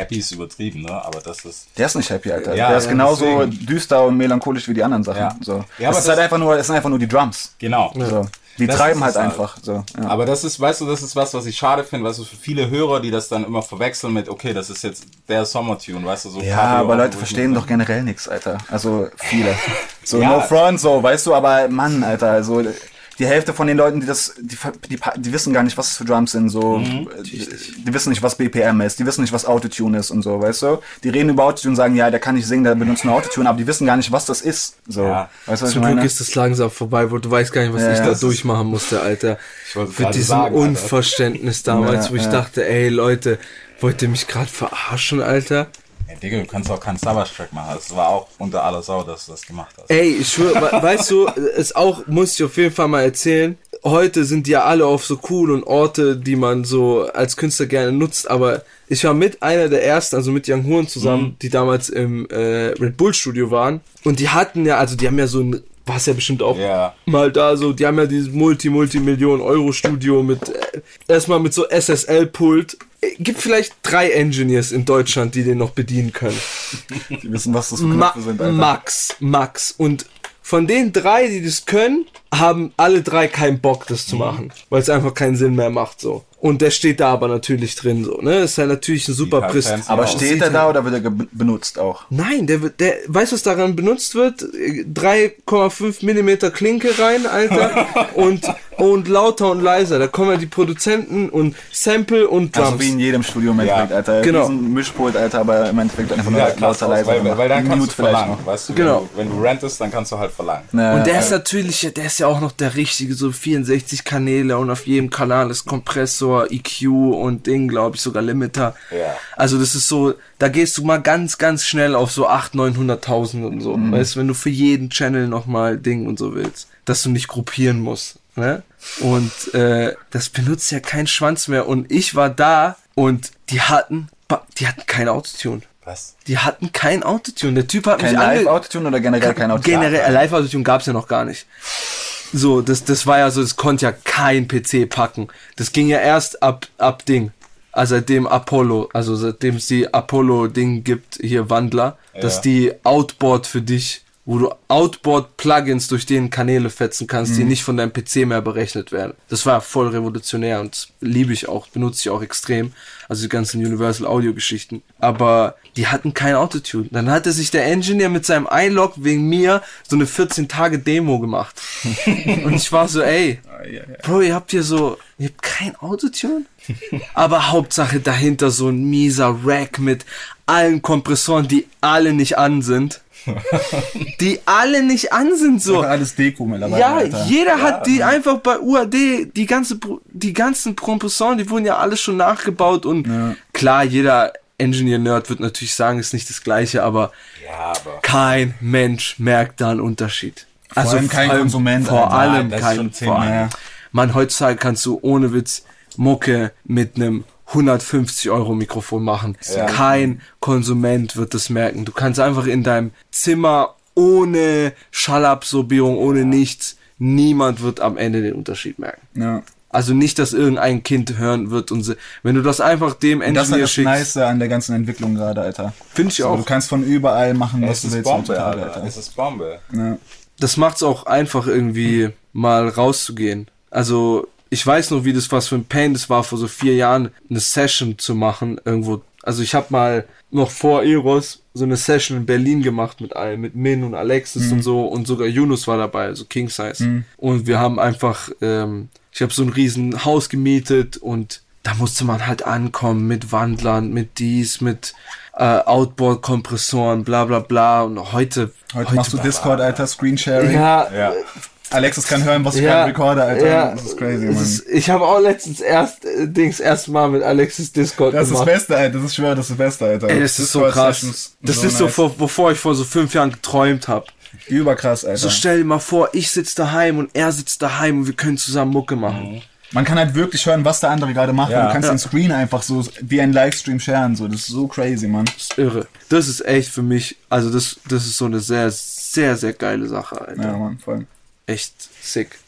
happy ist übertrieben, ne? Aber das ist. Der ist nicht happy, Alter. Ja, der ist ja, genauso deswegen. düster und melancholisch wie die anderen Sachen. Ja. So. Ja, aber es ist halt einfach nur, es sind einfach nur die Drums. Genau. So. Die Das treiben halt halt. einfach. So. Ja. Aber das ist, weißt du, das ist was, was ich schade finde, weißt du, für viele Hörer, die das dann immer verwechseln mit, okay, das ist jetzt der Sommertune, weißt du, so. Ja, Cabrio, aber Leute verstehen doch generell nichts, Alter. Also viele. So Ja. no front, so, weißt du, aber Mann, Alter, also die Hälfte von den Leuten, die das, die, die, die wissen gar nicht, was das für Drums sind, so, Mhm. äh, die, die wissen nicht, was BPM ist, die wissen nicht, was Autotune ist und so, weißt du? Die reden über Autotune und sagen, ja, der kann nicht singen, der benutzt nur Autotune, aber die wissen gar nicht, was das ist, so. Ja. Weißt du, Zum Glück ist es langsam vorbei, wo du weißt gar nicht, was Ja, ich da das durchmachen musste, Alter. Ich wollte Für gerade diesen sagen. Unverständnis damals, Ja, wo ich ja. dachte, ey Leute, wollt ihr mich gerade verarschen, Alter? Ja, Digga, du kannst auch keinen Savage-Track machen. Es war auch unter aller Sau, dass du das gemacht hast. Ey, ich schwör, we- weißt du, es auch, muss ich auf jeden Fall mal erzählen. Heute sind die ja alle auf so cool und Orte, die man so als Künstler gerne nutzt, aber ich war mit einer der ersten, also mit Young Horn zusammen, die damals im äh, Red Bull Studio waren. Und die hatten ja, also die haben ja so ein, war's ja bestimmt auch Ja. mal da so, die haben ja dieses Multi-Multi-Millionen-Euro-Studio mit, äh, erstmal mit so SSL-Pult. Gibt vielleicht drei Engineers in Deutschland, die den noch bedienen können. Die wissen, was das für Ma sind, Alter. Max, Max. Und von den drei, die das können, haben alle drei keinen Bock, das Mhm. zu machen, weil es einfach keinen Sinn mehr macht, so. Und der steht da aber natürlich drin, so, ne? Ist ja natürlich ein super fancy Aber steht er da oder wird er benutzt auch? Nein, der wird, der, weißt du, was daran benutzt wird? 3,5 Millimeter Klinke rein, Alter. und, und lauter und leiser. Da kommen ja die Produzenten und Sample und Drums. Also wie in jedem Studio im Ja, Endeffekt, Alter. genau. Riesen Mischpult, Alter, aber im Endeffekt einfach nur Ja, lauter, aus, leiser. weil, weil dann kannst du vielleicht verlangen, weißt du, Genau. wenn, du, wenn du rentest, dann kannst du halt verlangen. Ja, Und der ist natürlich, der ist ja auch noch der richtige, so 64 Kanäle und auf jedem Kanal ist Kompressor, EQ und Ding, glaube ich, sogar Limiter. Ja. Also das ist so, da gehst du mal ganz, ganz schnell auf so 800, 900.000 und so. Mhm. Weißt du, wenn du für jeden Channel nochmal Ding und so willst, dass du nicht gruppieren musst. Ne? Und äh, das benutzt ja kein Schwanz mehr. Und ich war da und die hatten, die hatten kein Autotune. Was? Die hatten kein Autotune. Der Typ hat Kein mich ange Live-Autotune oder generell kein Autotune? Generell, Live-Autotune gab's ja noch gar nicht. So, das, das war ja so, das konnte ja kein PC packen. Das ging ja erst ab, ab Ding. Also seitdem Apollo, also seitdem es die Apollo-Ding gibt, hier Wandler, dass die Outboard für dich, wo du Outboard-Plugins durch den Kanäle fetzen kannst, die nicht von deinem PC mehr berechnet werden. Das war voll revolutionär und liebe ich auch, benutze ich auch extrem. Also die ganzen Universal Audio Geschichten. Aber die hatten kein Autotune. Dann hatte sich der Engineer mit seinem iLog wegen mir so eine 14 Tage Demo gemacht. und ich war so, ey, Bro, ihr habt hier so, ihr habt kein Autotune? Aber Hauptsache dahinter so ein mieser Rack mit allen Kompressoren, die alle nicht an sind. Die alle nicht an sind so. Alles Deko mittlerweile, Ja, Alter. jeder hat die einfach bei UAD, die ganze, die ganzen Kompressoren, die wurden ja alle schon nachgebaut und klar, jeder Engineer-Nerd wird natürlich sagen, ist nicht das gleiche, aber Ja, aber. kein Mensch merkt da einen Unterschied. Also allem kein Konsument, Vor allem kein, schon vor allem. ja. Man, heutzutage kannst du ohne Witz Mucke mit einem 150 Euro Mikrofon machen. Kein Konsument wird das merken. Du kannst einfach in deinem Zimmer ohne Schallabsorbierung, ohne nichts, niemand wird am Ende den Unterschied merken. Ja. Also nicht, dass irgendein Kind hören wird und se- wenn du das einfach dem Und das ist halt das schickst, Nice an der ganzen Entwicklung gerade, Alter. finde ich So, auch. du kannst von überall machen, was Es du ist willst Bombe, Alter. Alter. Es ist Bombe. Ja. das macht's auch einfach irgendwie mal rauszugehen. Also ich weiß noch, wie das was für ein Pain das war, vor so vier Jahren eine Session zu machen irgendwo. Also ich habe mal noch vor Eros so eine Session in Berlin gemacht mit allen, mit Min und Alexis und so und sogar Yunus war dabei, also King Size. Und wir haben einfach, ähm, ich habe so ein riesen Haus gemietet und da musste man halt ankommen mit Wandlern, mit dies, mit äh, Outboard-Kompressoren, bla bla bla. Und heute, Heute, machst du Discord, Alter, Screensharing. ja, Ja. Alexis kann hören, was ich Ja, gerade recorde, Alter. ja, das ist crazy, Mann. ist- ich habe auch letztens erst äh, Dings erst mal mit Alexis Discord das ist das gemacht. Beste, Alter. Das ist schwer, das ist das Beste, Alter. Ey, das ist so krass. Sessions, Das ist so, nice. vor, wovor ich vor so fünf Jahren geträumt habe. Überkrass, Alter. So stell dir mal vor, ich sitz daheim und er sitzt daheim und wir können zusammen Mucke machen. Man kann halt wirklich hören, was der andere gerade macht. Ja. und du kannst Ja. den Screen einfach so wie ein Livestream sharen. So. Das ist so crazy, Mann. Das ist irre. Das ist echt für mich, also das, das ist so eine sehr, sehr, sehr geile Sache, Alter. Ja, Mann, voll. Echt sick.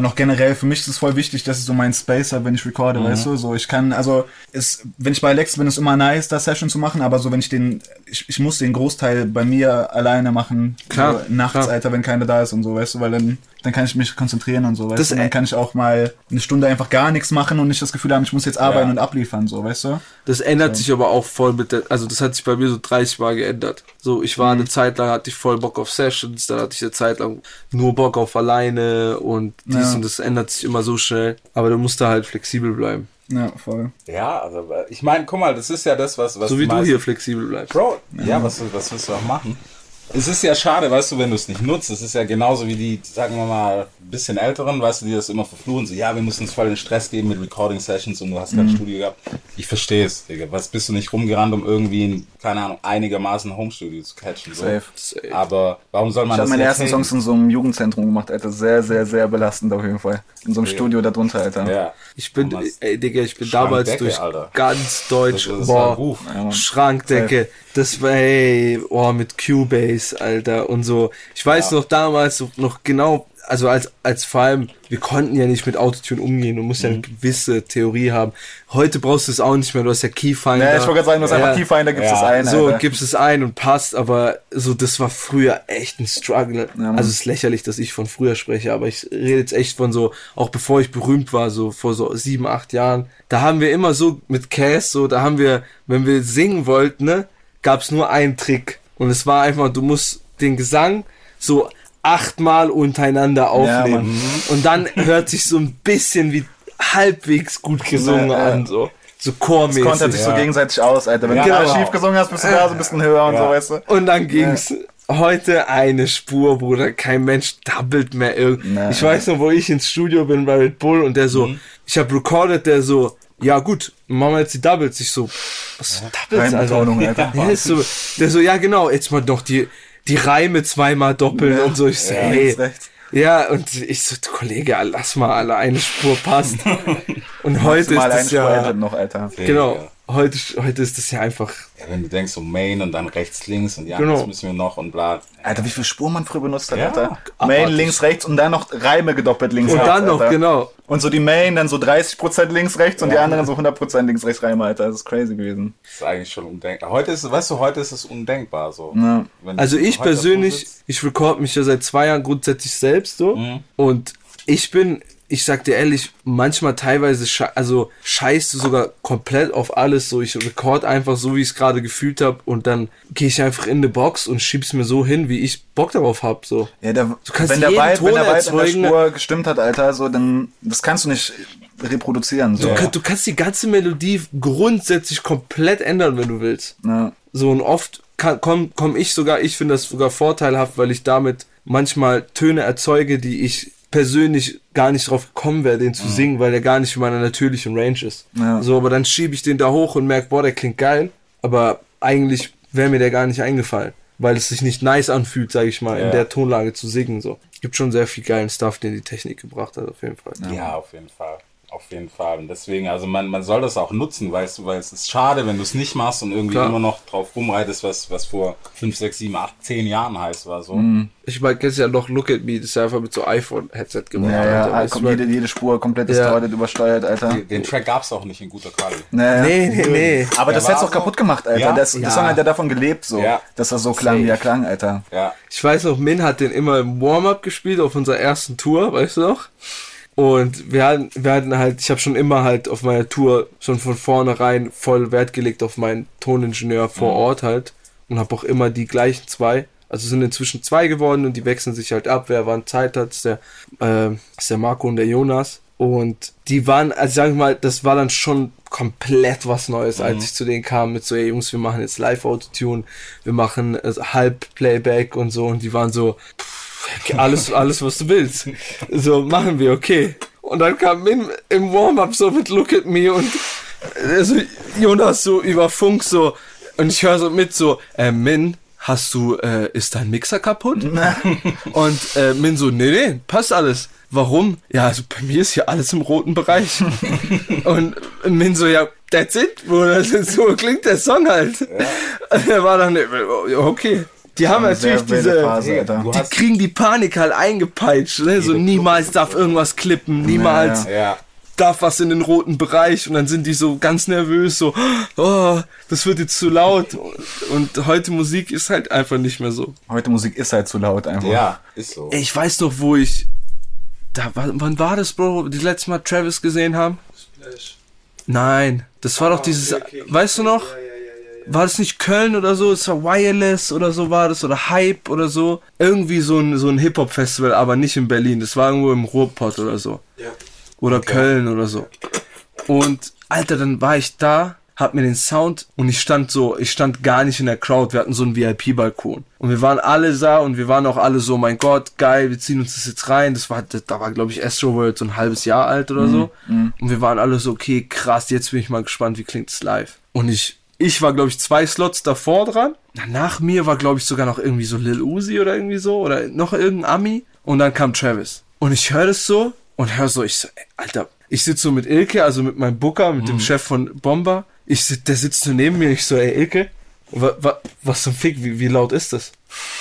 Und auch generell, für mich ist es voll wichtig, dass ich so meinen Space habe, wenn ich recorde, weißt du? So, ich kann, also, ist, wenn ich bei Alex bin, ist immer nice, da Session zu machen, aber so, wenn ich den, ich, ich muss den Großteil bei mir alleine machen. Klar, So, nachts, klar. Alter, wenn keiner da ist und so, weißt du? Weil dann, dann kann ich mich konzentrieren und so, weißt Das du? Und dann kann ich auch mal eine Stunde einfach gar nichts machen und nicht das Gefühl haben, ich muss jetzt arbeiten Ja. und abliefern, so, weißt du? Das ändert sich aber auch voll mit der, also das hat sich bei mir so 30 Mal geändert. So, ich war eine Zeit lang, hatte ich voll Bock auf Sessions, dann hatte ich eine Zeit lang nur Bock auf alleine und dies das und das ändert sich immer so schnell. Aber du musst da halt flexibel bleiben. Ja, voll. Ja, also äh, ich meine, guck mal, das ist ja das, was, was So wie du hier flexibel bleibst. Bro, ja, was, was willst du auch machen? Es ist ja schade, weißt du, wenn du es nicht nutzt. Es ist ja genauso wie die, sagen wir mal, ein bisschen älteren, weißt du, die das immer verfluchen. So, ja, wir müssen uns voll den Stress geben mit Recording-Sessions und du hast kein Studio gehabt. Ich verstehe es, Digga. Was bist du nicht rumgerannt, um irgendwie, ein, keine Ahnung, einigermaßen Home-Studio zu catchen? So. Safe. Safe. Aber warum soll man Ich das habe meine ersten? Songs in so einem Jugendzentrum gemacht, Alter. Sehr, sehr, sehr belastend auf jeden Fall. In so einem Studio da drunter, Alter. Ja. Ich bin, ey, Digga, ich bin damals durch Alter. ganz Deutsch, Das ist- das war boah. Ja. Schrankdecke, das war, ey, boah, mit Cubase, Alter, und so. Ich weiß noch damals noch genau, also als, als vor allem, wir konnten ja nicht mit Autotune umgehen, du musst ja Mhm. eine gewisse Theorie haben. Heute brauchst du es auch nicht mehr, du hast ja Keyfinder. Ja, ich wollte gerade sagen, du hast Ja. einfach Keyfinder, gibst Ja. es ein, So, Alter. gibst es ein und passt, aber so, das war früher echt ein Struggle. Mann. also es ist lächerlich, dass ich von früher spreche, aber ich rede jetzt echt von so, auch bevor ich berühmt war, so vor so sieben, acht Jahren, da haben wir immer so mit Cass, so, da haben wir, wenn wir singen wollten, ne, gab's nur einen Trick. Und es war einfach, du musst den Gesang so achtmal untereinander aufnehmen. Mann. und dann hört sich so ein bisschen wie halbwegs gut gesungen Ja, ja. an, so. So Das chormäßig. kontert sich so gegenseitig aus, Alter. Wenn Ja, du da genau. schief gesungen hast, bist du da so ein bisschen höher und so, weißt du. Und dann ging's heute eine Spur, Bruder. Kein Mensch doubelt mehr irgend. Nee. Ich weiß noch, wo ich ins Studio bin bei Red Bull und der so, Mhm. ich habe recorded, der so, ja gut, machen wir jetzt die Doubles. Ich so, was für Doubles, Alter? Alter. Der, ist so, der so, ja genau, jetzt mal noch die, die Reime zweimal doppeln Ja. und so. Ich so, Ja, hey. Ja, und ich so, Kollege, lass mal alle eine Spur passt. Und heute ist das ja, noch, Alter. genau, heute, heute ist das ja einfach, Ja, wenn du denkst, so Main und dann rechts, links und ja, Genau. das müssen wir noch und bla. Alter, wie viel Spur man früher benutzt hat, Ja. Alter. Abartig. Main links, rechts und dann noch Reime gedoppelt links, und rechts, dann noch, Alter. genau. Und so die Main, dann so 30% links, rechts und die anderen so 100% links, rechts Reime, Alter. Das ist crazy gewesen. Das ist eigentlich schon undenkbar. Heute ist, weißt du, heute ist es undenkbar so. Ja. Also ich persönlich, ich record mich ja seit zwei Jahren grundsätzlich selbst so. Mhm. Und ich bin, ich sag dir ehrlich, manchmal teilweise, sche also scheißt du sogar komplett auf alles. So, ich record einfach so, wie ich es gerade gefühlt habe und dann gehe ich einfach in eine Box und schieb's mir so hin, wie ich Bock darauf hab. So. Ja, der, kannst wenn der jeden Vibe, wenn der Vibe in der. Spur gestimmt hat, Alter, so, dann, das kannst du nicht reproduzieren, so. Du, kann, du kannst die ganze Melodie grundsätzlich komplett ändern, wenn du willst. Ja. So und oft kann, komm, komm ich sogar, ich finde das sogar vorteilhaft, weil ich damit manchmal Töne erzeuge, die ich persönlich gar nicht drauf gekommen wäre, den zu singen, weil der gar nicht in meiner natürlichen Range ist. Ja. So, aber dann schiebe ich den da hoch und merke, boah, der klingt geil, aber eigentlich wäre mir der gar nicht eingefallen, weil es sich nicht nice anfühlt, sage ich mal, in Ja. der Tonlage zu singen. So, gibt schon sehr viel geilen Stuff, den die Technik gebracht hat, auf jeden Fall. Ja, auf jeden Fall. Auf jeden Fall. Und deswegen, also man, man soll das auch nutzen, weißt du, weil es ist schade, wenn du es nicht machst und irgendwie Klar. immer noch drauf rumreitest, was, was vor 5, 6, 7, 8, 10 Jahren heiß war. So. Mhm. Ich meine, kennst ja noch Look at Me, das ist ja einfach mit so iPhone-Headset gemacht. Ja, ja, Alter. ah, Das kommt jede, jede Spur komplett Ja. distorted, übersteuert, Alter. Den, den Track gab's auch nicht in guter Qualität. Naja. Nee, nee, nee. Aber das Der hat's war auch kaputt gemacht, Alter. Ja? Das, Ja. das Song hat ja davon gelebt, so. Ja. Dass er so klang, wie er klang, Alter. Ja. Ich weiß noch, Min hat den immer im Warm-Up gespielt auf unserer ersten Tour, weißt du noch? Und wir hatten, wir hatten halt, ich habe schon immer halt auf meiner Tour schon von vornherein voll Wert gelegt auf meinen Toningenieur vor Ort halt und habe auch immer die gleichen zwei. Also sind inzwischen zwei geworden und die wechseln sich halt ab. Wer wann Zeit hat, ist der, äh, ist der Marco und der Jonas. Und die waren, also sag ich mal, das war dann schon komplett was Neues, als ich zu denen kam mit so, ey Jungs, wir machen jetzt Live-Autotune, wir machen äh, Halb-Playback und so. Und die waren so, pff, alles, alles, was du willst. So, machen wir, okay. Und dann kam Min im Warm-Up so mit Look at Me und also Jonas so über Funk so und ich höre so mit so, äh, Min, hast du, äh, ist dein Mixer kaputt? und äh, Min so, nee, nee, passt alles. Warum? Ja, also bei mir ist hier alles im roten Bereich. und Min so, ja, that's it, Bruder, das ist, so klingt der Song halt. Und er war dann, äh, okay. Die haben natürlich diese, Phase, die kriegen die Panik halt eingepeitscht, ne? so niemals darf irgendwas klippen, niemals Ja, ja. darf was in den roten Bereich und dann sind die so ganz nervös, so, oh, das wird jetzt zu laut. Und heute Musik ist halt einfach nicht mehr so. Heute Musik ist halt zu laut einfach. ja, ist so. Ich weiß noch, wo ich, da, wann wann war das, Bro, die letzte Mal Travis gesehen haben? Nein, das war doch dieses, weißt du noch? War das nicht Köln oder so? Es war Wireless oder so war das oder Hype oder so. Irgendwie so ein, so ein Hip-Hop-Festival, aber nicht in Berlin. Das war irgendwo im Ruhrpott oder so. Oder Köln oder so. Und Alter, dann war ich da, hab mir den Sound und ich stand so, ich stand gar nicht in der Crowd. Wir hatten so einen VIP-Balkon. Und wir waren alle da und wir waren auch alle so, mein Gott, geil, wir ziehen uns das jetzt rein. Das war, da war, glaube ich, Astro World so ein halbes Jahr alt oder so. Und wir waren alle so, okay, krass, jetzt bin ich mal gespannt, wie klingt es live. Und ich, ich war, glaube ich, zwei Slots davor dran. Nach mir war, glaube ich, sogar noch irgendwie so Lil Uzi oder irgendwie so oder noch irgendein Ami. Und dann kam Travis. Und ich höre das so und höre so, ich so, ey, Alter, ich sitze so mit Ilke, also mit meinem Booker, mit dem Chef von Bomber. Ich sit, der sitzt so neben mir, ich so, ey, Ilke, wa, wa, was zum Fick, wie, wie laut ist das?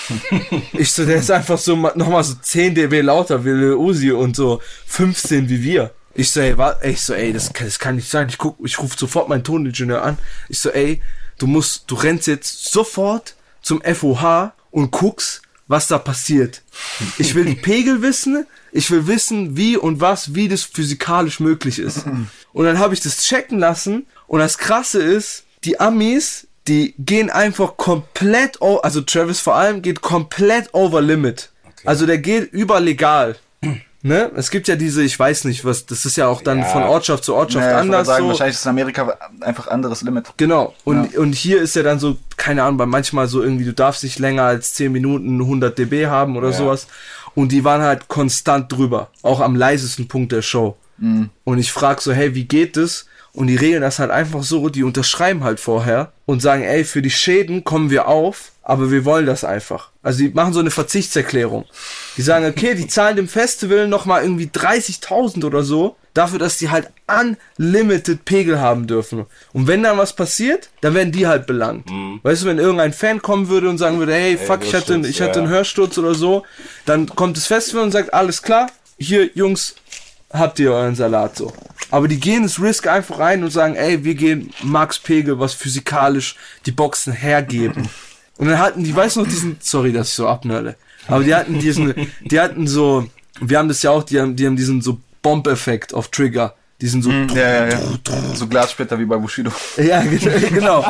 ich so, der ist einfach so ma- nochmal so 10 dB lauter wie Lil Uzi und so 15 wie wir. Ich so, ey, wa, ey, ich so, ey, das, kann- das kann nicht sein. Ich guck, ich rufe sofort meinen Toningenieur an. Ich so, ey, du musst, du rennst jetzt sofort zum FOH und guckst, was da passiert. Ich will die Pegel wissen. Ich will wissen, wie und was, wie das physikalisch möglich ist. Und dann habe ich das checken lassen. Und das Krasse ist, die Amis, die gehen einfach komplett, also Travis vor allem, geht komplett over limit. Also der geht über legal. Ne? Es gibt ja diese, ich weiß nicht, was, das ist ja auch dann von Ortschaft zu Ortschaft ich wollte anders. sagen, so. wahrscheinlich ist in Amerika einfach anderes Limit. Genau. Und, und hier ist ja dann so, keine Ahnung, bei manchmal so irgendwie, du darfst nicht länger als 10 Minuten 100 dB haben oder sowas. Und die waren halt konstant drüber. Auch am leisesten Punkt der Show. Und ich frag so, hey, wie geht das? Und die regeln das halt einfach so, die unterschreiben halt vorher und sagen, ey, für die Schäden kommen wir auf, aber wir wollen das einfach. Also die machen so eine Verzichtserklärung. Die sagen, okay, die zahlen dem Festival nochmal irgendwie 30.000 oder so, dafür, dass die halt unlimited Pegel haben dürfen. Und wenn dann was passiert, dann werden die halt belangt. Weißt du, wenn irgendein Fan kommen würde und sagen würde, hey, fuck, ich hatte, Hörsturz, ich hatte einen Hörsturz oder so, dann kommt das Festival und sagt, alles klar, hier, Jungs, habt ihr euren Salat so. Aber die gehen das Risk einfach rein und sagen, ey, wir gehen Max Pegel, was physikalisch die Boxen hergeben. Und dann hatten die, weißt du noch, diesen, sorry, dass ich so abnörde, aber die hatten diesen, die hatten so, wir haben das ja auch, die haben, die haben diesen so Bomb-Effekt auf Trigger. Diesen so, Ja, ja, ja. So Glassplitter wie bei Bushido. ja, ge- genau.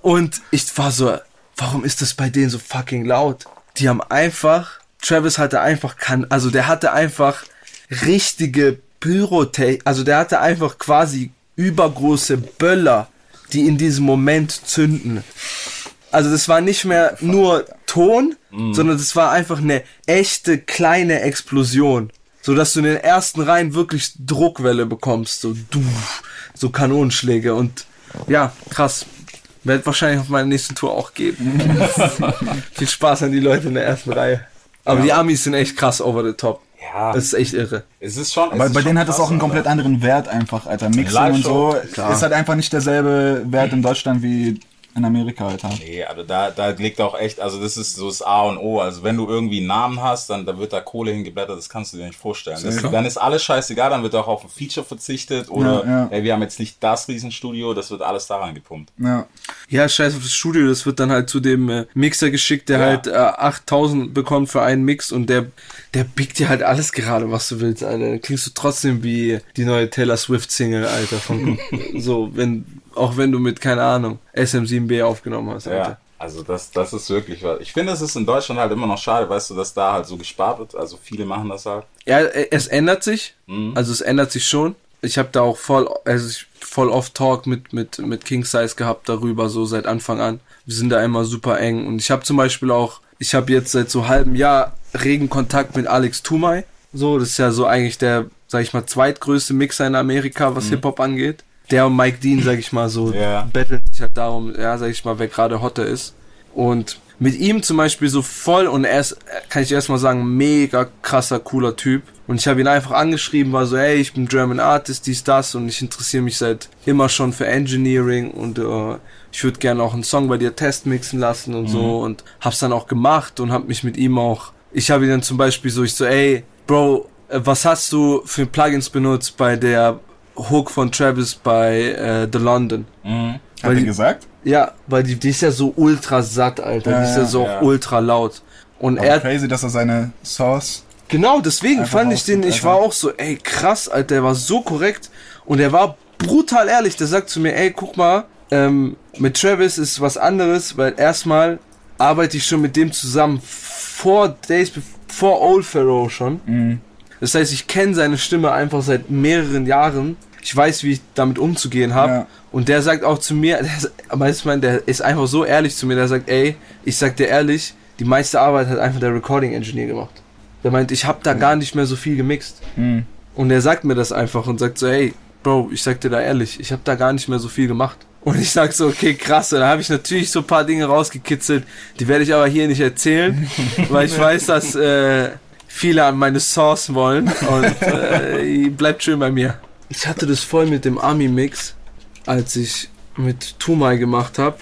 Und ich war so, warum ist das bei denen so fucking laut? Die haben einfach, Travis hatte einfach, kann, also der hatte einfach richtige Pyrotechnik, also der hatte einfach quasi übergroße Böller, die in diesem Moment zünden. Also das war nicht mehr nur Ton, sondern das war einfach eine echte kleine Explosion. So dass du in den ersten Reihen wirklich Druckwelle bekommst. So, du, so Kanonenschläge und ja, krass. Werd wahrscheinlich auf meiner nächsten Tour auch geben. Viel Spaß an die Leute in der ersten Reihe. Aber die Amis sind echt krass over the top. Ja, Das ist echt irre. es ist schon. Aber bei denen hat es auch einen komplett anderen Wert einfach, Alter. Mixing und so Live-Show, ist halt einfach nicht derselbe Wert in Deutschland wie in Amerika, Alter. Nee, also da, da liegt auch echt, also das ist so das A und O. Also wenn du irgendwie einen Namen hast, dann da wird da Kohle hingeblättert, das kannst du dir nicht vorstellen. Das, dann ist alles scheißegal, dann wird auch auf ein Feature verzichtet oder Ja, ja. Ey, wir haben jetzt nicht das Riesenstudio, das wird alles da reingepumpt. Ja. Ja, scheiß auf das Studio, das wird dann halt zu dem äh, Mixer geschickt, der Ja. halt äh, 8000 bekommt für einen Mix und der, der biegt dir halt alles gerade, was du willst, Alter. Dann klingst du trotzdem wie die neue Taylor Swift Single, Alter, von, so, wenn, auch wenn du mit, keine Ahnung, SM7B aufgenommen hast, Alter. Ja. Also das, das ist wirklich was. Ich finde, es ist in Deutschland halt immer noch schade, weißt du, dass da halt so gespart wird. Also viele machen das halt. Ja, äh, es ändert sich. Also es ändert sich schon. Ich habe da auch voll, also ich, voll oft Talk mit, mit, mit King Size gehabt darüber, so seit Anfang an. Wir sind da immer super eng. Und ich habe zum Beispiel auch, ich habe jetzt seit so halbem Jahr regen Kontakt mit Alex Tumai. So, das ist ja so eigentlich der, sag ich mal, zweitgrößte Mixer in Amerika, was Hip-Hop angeht. Der und Mike Dean, sag ich mal, so Ja. betteln sich halt darum, ja, sag ich mal, wer gerade hotter ist. Und mit ihm zum Beispiel so voll und er ist, kann ich erstmal sagen, mega krasser, cooler Typ. Und ich habe ihn einfach angeschrieben, war so, hey, ich bin German Artist, dies, das und ich interessiere mich seit immer schon für Engineering und äh, ich würde gerne auch einen Song bei dir testmixen lassen und so und hab's dann auch gemacht und hab mich mit ihm auch, ich habe ihn dann zum Beispiel so, ich so, ey, Bro, äh, was hast du für Plugins benutzt bei der Hook von Travis bei äh, The London? Hat Weil er gesagt? Ja, weil die, die ist ja so ultra satt, Alter. Ja, die ist ja ja, so ja. auch ultra laut. Und Aber er, crazy, dass er seine Sauce. genau, deswegen fand ich den, ich war auch so, ey, krass, Alter, der war so korrekt. Und er war brutal ehrlich, der sagt zu mir, ey, guck mal, ähm, mit Travis ist was anderes, weil erstmal arbeite ich schon mit dem zusammen vor Days, vor Old Pharaoh schon. Mhm. Das heißt, ich kenne seine Stimme einfach seit mehreren Jahren. Ich weiß, wie ich damit umzugehen habe. Ja. Und der sagt auch zu mir, der, ich meine, der ist einfach so ehrlich zu mir, der sagt, ey, ich sag dir ehrlich, die meiste Arbeit hat einfach der Recording Engineer gemacht. Der meint, ich habe da gar nicht mehr so viel gemixt. Mhm. Und er sagt mir das einfach und sagt so, hey, Bro, ich sag dir da ehrlich, ich habe da gar nicht mehr so viel gemacht. Und ich sag so, okay, krass. Und da habe ich natürlich so ein paar Dinge rausgekitzelt, die werde ich aber hier nicht erzählen, weil ich weiß, dass äh, viele an meine Sauce wollen. Und äh, bleibt schön bei mir. Ich hatte das voll mit dem Army-Mix, als ich mit Tumai gemacht habe.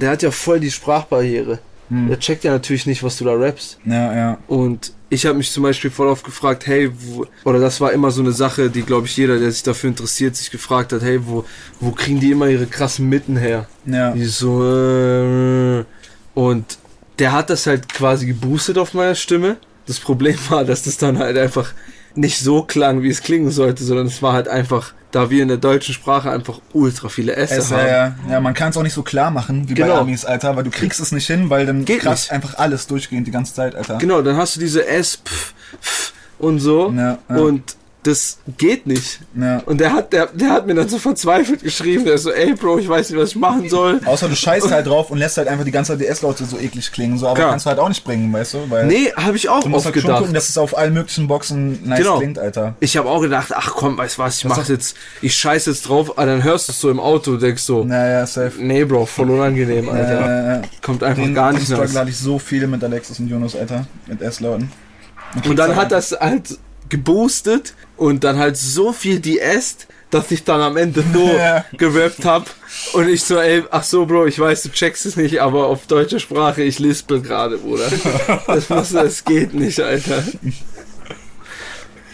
Der hat ja voll die Sprachbarriere. Der checkt ja natürlich nicht, was du da rappst. Ja, ja. Und ich habe mich zum Beispiel voll oft gefragt, hey, wo, oder das war immer so eine Sache, die, glaube ich, jeder, der sich dafür interessiert, sich gefragt hat, hey, wo, wo kriegen die immer ihre krassen Mitten her? Ja. Die so, äh, und der hat das halt quasi geboostet auf meiner Stimme. Das Problem war, dass das dann halt einfach nicht so klang, wie es klingen sollte, sondern es war halt einfach, da wir in der deutschen Sprache einfach ultra viele S, Es, haben. ja, ja. man kann es auch nicht so klar machen wie bei Genau. Amis, Alter, weil du kriegst es nicht hin, weil dann Geht krass nicht. einfach alles durchgehend die ganze Zeit, Alter. Genau, dann hast du diese S pf, pf, und so Ja, ja. und das geht nicht. Ja. Und der hat, der, der hat mir dann so verzweifelt geschrieben, der ist so, ey Bro, ich weiß nicht, was ich machen soll. Außer du scheißt halt drauf und lässt halt einfach die ganze Zeit die S-Laute so eklig klingen, so, aber Klar. kannst du halt auch nicht bringen, weißt du? Weil Nee, habe ich auch du musst oft halt schon gucken, gedacht. dass es auf allen möglichen Boxen nice Genau. klingt, Alter. Ich habe auch gedacht, ach komm, weißt du was, ich mach doch- jetzt, ich scheiß jetzt drauf, aber dann hörst du es so im Auto denkst so, Naja, safe. nee Bro, voll unangenehm, Alter. Äh, Kommt einfach den, gar nicht Struggle nice. hatte ich so viele mit Alexis und Jonas, Alter. Mit S-Lauten. Und dann hat das halt geboostet und dann halt so viel DS, dass ich dann am Ende so Ja. gerappt hab und ich so, ey, ach so, Bro, ich weiß, du checkst es nicht, aber auf deutsche Sprache, ich lispel gerade, Bruder. Das, muss, das geht nicht, Alter.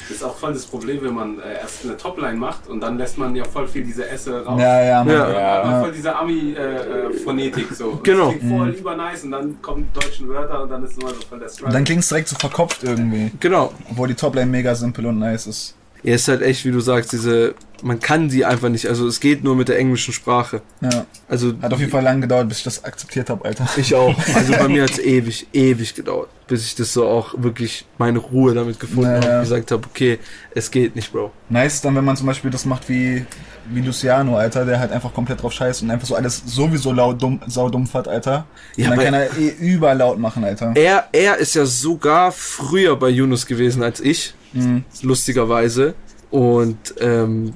Das ist auch voll das Problem, wenn man äh, erst eine Topline macht und dann lässt man ja voll viel diese Esse raus. Ja, ja. Ja. Ja, Ja. voll diese Ami-Phonetik so. Und Genau. Das klingt voll über nice und dann kommen deutschen Wörter und dann ist immer so voll der Struggle. Und dann klingt es direkt so verkopft irgendwie. Genau. Obwohl die Topline mega simpel und nice ist. Ja, ist halt echt, wie du sagst, diese, man kann die einfach nicht, also es geht nur mit der englischen Sprache. Ja. Also Hat auf jeden Fall lang gedauert, bis ich das akzeptiert habe, Alter. Ich auch. Also bei mir hat es ewig, ewig gedauert, bis ich das so auch wirklich meine Ruhe damit gefunden Naja. habe und gesagt habe, okay, es geht nicht, Bro. Nice dann, wenn man zum Beispiel das macht wie, wie Luciano, Alter, der halt einfach komplett drauf scheißt und einfach so alles sowieso laut dumm, saudumpf hat, Alter. Ja, und dann kann er eh überlaut machen, Alter. Er, er ist ja sogar früher bei Yunus gewesen als ich, Mhm. lustigerweise. Und ähm,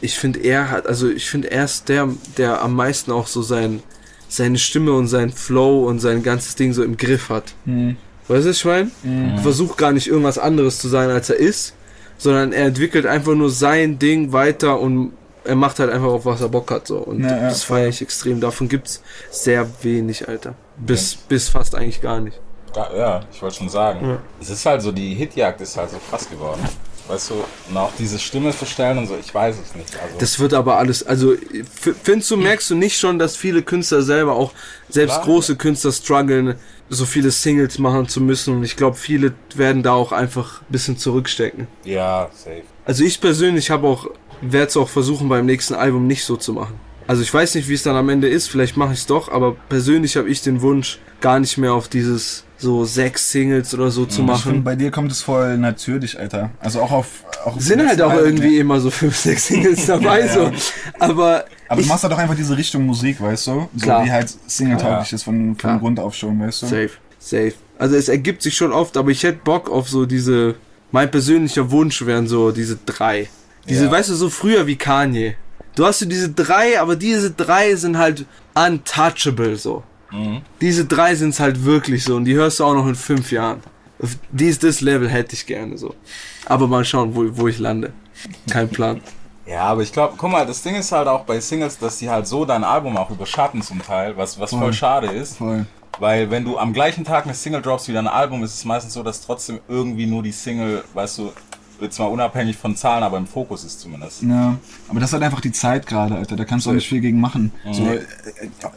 ich finde, er hat, also ich finde, er ist der, der am meisten auch so sein, seine Stimme und sein Flow und sein ganzes Ding so im Griff hat. Mhm. Weißt du, was ich meine? Er versucht gar nicht irgendwas anderes zu sein, als er ist, sondern er entwickelt einfach nur sein Ding weiter und er macht halt einfach auf was er Bock hat so und Ja, ja, das feiere ich extrem. Davon gibt's sehr wenig, Alter. Bis bis fast eigentlich gar nicht. Ja, ja, ich wollte schon sagen. Ja. Es ist halt so, die Hitjagd ist halt so krass geworden. Weißt du, und auch diese Stimme verstellen und so, ich weiß es nicht. Also, Das wird aber alles, also findest du, merkst du nicht schon, dass viele Künstler selber auch, selbst Klar. große Künstler strugglen, so viele Singles machen zu müssen und ich glaube, viele werden da auch einfach ein bisschen zurückstecken. ja, safe. Also ich persönlich habe auch, werde es auch versuchen beim nächsten Album nicht so zu machen. Also ich weiß nicht, wie es dann am Ende ist, vielleicht mache ich es doch, aber persönlich habe ich den Wunsch, gar nicht mehr auf dieses so sechs Singles oder so zu machen. bei dir kommt es voll natürlich, Alter. Also auch auf. Auch auf Sind halt auch irgendwie ja. immer so fünf, sechs Singles dabei, Ja, so. ja. Aber, Aber ich, du machst halt auch einfach diese Richtung Musik, weißt du? So Klar. die halt singletauglich ist von, von Grund auf schon, weißt du? Safe, safe. Also es ergibt sich schon oft, aber ich hätte Bock auf so diese, mein persönlicher Wunsch wären so diese drei. Diese, weißt du, so früher wie Kanye. Du hast so diese drei, aber diese drei sind halt untouchable so. Diese drei sind's halt wirklich so und die hörst du auch noch in fünf Jahren. Dies, das Level hätte ich gerne so. Aber mal schauen, wo, wo ich lande. Kein Plan. Ja, aber ich glaube, guck mal, das Ding ist halt auch bei Singles, dass die halt so dein Album auch überschatten zum Teil, was, was voll, Voll. schade ist. Voll. Weil wenn du am gleichen Tag eine Single droppst wie dein Album, ist es meistens so, dass trotzdem irgendwie nur die Single, weißt du, jetzt mal unabhängig von Zahlen, aber im Fokus ist zumindest. Ja, aber das ist halt einfach die Zeit gerade, Alter. Da kannst du auch nicht viel gegen machen. So, äh,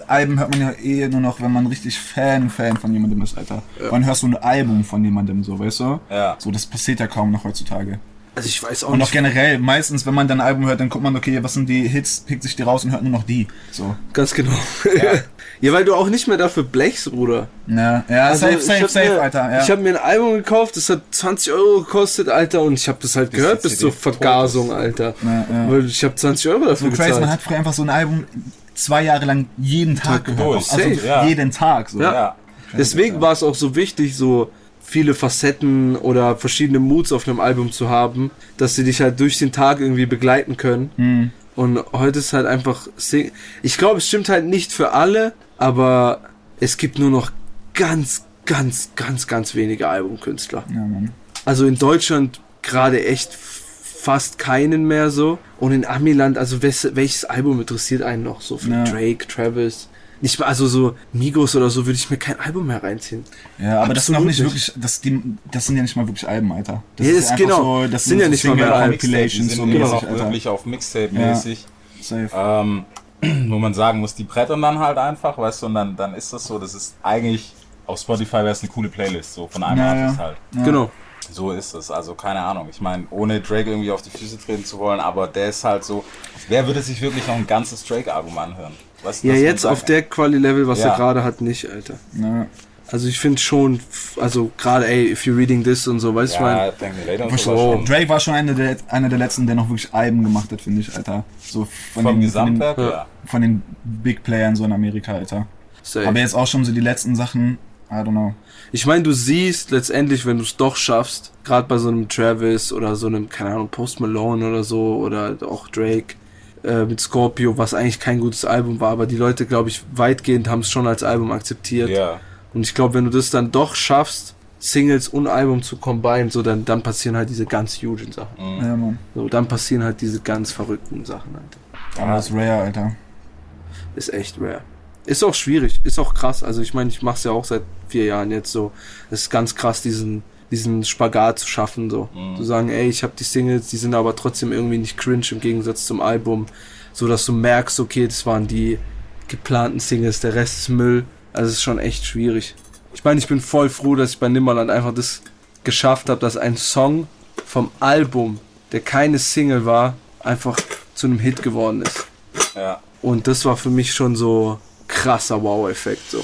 Alben hört man ja eh nur noch, wenn man richtig Fan, Fan von jemandem ist, Alter. Wann hörst du ein Album von jemandem, so, weißt du? Ja. So, das passiert ja kaum noch heutzutage. Also ich weiß auch Und auch nicht. generell, meistens, wenn man dann ein Album hört, dann guckt man, okay, was sind die Hits, pickt sich die raus und hört nur noch die. So. Ganz genau. Ja. weil du auch nicht mehr dafür blechst, Bruder. Ja, ja Also, safe, ich safe, safe, mir, Alter. Ja. Ich habe mir ein Album gekauft, das hat 20 Euro gekostet, Alter, und ich habe das halt gehört die bis zur Vergasung, Alter. Ja, ja. Weil ich habe 20 Euro dafür so crazy, gezahlt. man hat früher einfach so ein Album zwei Jahre lang jeden Tag gehört. durch. Also Safe. Ja. jeden Tag. So. Ja. Ja. Deswegen war es auch so wichtig, so viele Facetten oder verschiedene Moods auf einem Album zu haben, dass sie dich halt durch den Tag irgendwie begleiten können. Hm. Und heute ist halt einfach, Sing ich glaube, es stimmt halt nicht für alle, aber es gibt nur noch ganz, ganz, ganz, ganz wenige Albumkünstler. Ja. Also in Deutschland gerade echt fast keinen mehr so. Und in Amiland, also wes, welches Album interessiert einen noch so? Von Ja. Drake, Travis. Nicht mal, also so Migos oder so würde ich mir kein Album mehr reinziehen. Ja, aber das sind auch Absolut nicht nicht. wirklich, das, die, das sind ja nicht mal wirklich Alben, Alter. Das Ja, ist das einfach genau. so, das Sind ja nicht mal mehr Alben. Compilations, so sind mäßig, Alter. wirklich auf Mixtape-mäßig. Safe. Ähm, wo man sagen muss, die brettern dann halt einfach, weißt du, und dann, dann ist das so, das ist eigentlich, auf Spotify wäre es eine coole Playlist, so von einem Ja, Artist ja. halt. Genau. So ist es, also keine Ahnung. Ich meine, ohne Drake irgendwie auf die Füße treten zu wollen, aber der ist halt so, wer würde sich wirklich noch ein ganzes Drake-Album anhören? Du, Ja, jetzt auf der Quali-Level, was Ja. er gerade hat, nicht, Alter. Ja. Also ich finde schon, also gerade, ey, if you're reading this und so, weißt du, Ja, mein, Thank Me Later und Was so Drake war schon einer der, einer der letzten, der noch wirklich Alben gemacht hat, finde ich, Alter. So von vom den, von den, Gesamtwerk, ja. von den Big Playern so in Amerika, Alter. safe. Aber jetzt auch schon so die letzten Sachen, I don't know. Ich meine, du siehst letztendlich, wenn du es doch schaffst, gerade bei so einem Travis oder so einem, keine Ahnung, Post Malone oder so, oder auch Drake äh, mit Scorpio, was eigentlich kein gutes Album war, aber die Leute, glaube ich, weitgehend haben es schon als Album akzeptiert. Ja. Und ich glaube, wenn du das dann doch schaffst, Singles und Album zu combine, so dann, dann passieren halt diese ganz hugen Sachen. Ja, Mann. So, dann passieren halt diese ganz verrückten Sachen, Alter. Aber das ist rare, Alter. Ist echt rare. Ist auch schwierig, ist auch krass. Also ich meine, ich mache es ja auch seit vier Jahren jetzt so. Es ist ganz krass, diesen, diesen Spagat zu schaffen, so. Zu sagen, ey, ich habe die Singles, die sind aber trotzdem irgendwie nicht cringe im Gegensatz zum Album. So dass du merkst, okay, das waren die geplanten Singles, der Rest ist Müll. Also es ist schon echt schwierig. Ich meine, ich bin voll froh, dass ich bei Nimmerland einfach das geschafft habe, dass ein Song vom Album, der keine Single war, einfach zu einem Hit geworden ist. Ja. Und das war für mich schon so krasser Wow-Effekt. So.